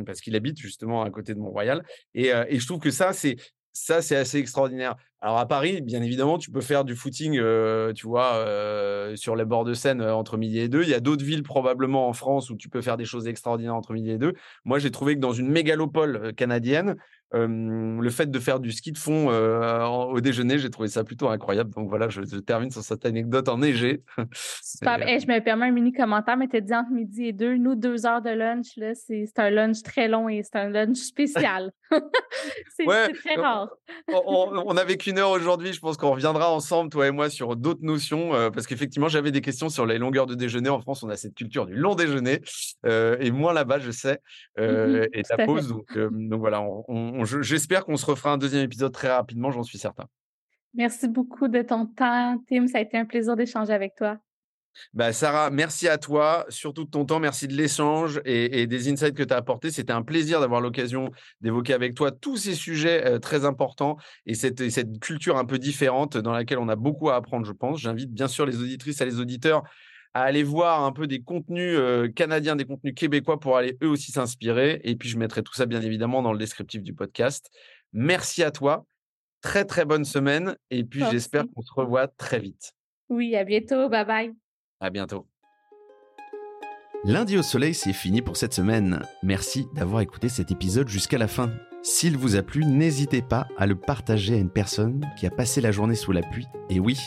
parce qu'il habite justement à côté de Mont-Royal. Et, et, je trouve que ça, c'est ça, c'est assez extraordinaire. Alors à Paris, bien évidemment, tu peux faire du footing, euh, tu vois, euh, sur les bords de Seine euh, entre midi et deux. Il y a d'autres villes probablement en France où tu peux faire des choses extraordinaires entre midi et deux. Moi, j'ai trouvé que dans une mégalopole canadienne, le fait de faire du ski de fond au déjeuner, j'ai trouvé ça plutôt incroyable. Donc voilà, je, termine sur cette anecdote enneigée. je me permets un mini commentaire, mais tu dit entre midi et deux. Nous, deux heures de lunch, c'est un lunch très long et c'est un lunch spécial. (laughs) c'est très rare. On, on a vécu une heure aujourd'hui. Je pense qu'on reviendra ensemble, toi et moi, sur d'autres notions, euh, parce qu'effectivement, j'avais des questions sur les longueurs de déjeuner. En France, on a cette culture du long déjeuner, euh, et moins là-bas, je sais, euh, mmh et la pause. Donc, donc voilà, j'espère qu'on se refera un deuxième épisode très rapidement, j'en suis certain. Merci beaucoup de ton temps, Tim. Ça a été un plaisir d'échanger avec toi. Bah, Sarah, merci à toi, surtout de ton temps, merci de l'échange et, des insights que tu as apportés. C'était un plaisir d'avoir l'occasion d'évoquer avec toi tous ces sujets euh, très importants et cette, culture un peu différente dans laquelle on a beaucoup à apprendre, je pense. J'invite bien sûr les auditrices et les auditeurs à aller voir un peu des contenus euh, canadiens, des contenus québécois pour aller eux aussi s'inspirer. Et puis, je mettrai tout ça, bien évidemment, dans le descriptif du podcast. Merci à toi. Très, très bonne semaine. Et puis, j'espère qu'on se revoit très vite. Oui, à bientôt. Bye bye. À bientôt. Lundi au soleil, c'est fini pour cette semaine. Merci d'avoir écouté cet épisode jusqu'à la fin. S'il vous a plu, n'hésitez pas à le partager à une personne qui a passé la journée sous la pluie. Et oui,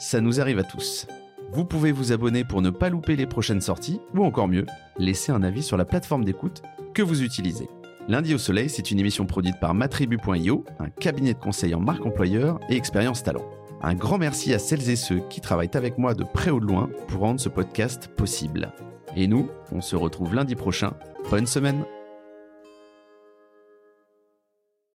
ça nous arrive à tous. Vous pouvez vous abonner pour ne pas louper les prochaines sorties, ou encore mieux, laisser un avis sur la plateforme d'écoute que vous utilisez. Lundi au soleil, c'est une émission produite par matribu.io, un cabinet de conseil en marque employeur et expérience talent. Un grand merci à celles et ceux qui travaillent avec moi de près ou de loin pour rendre ce podcast possible. Et nous, on se retrouve lundi prochain. Bonne semaine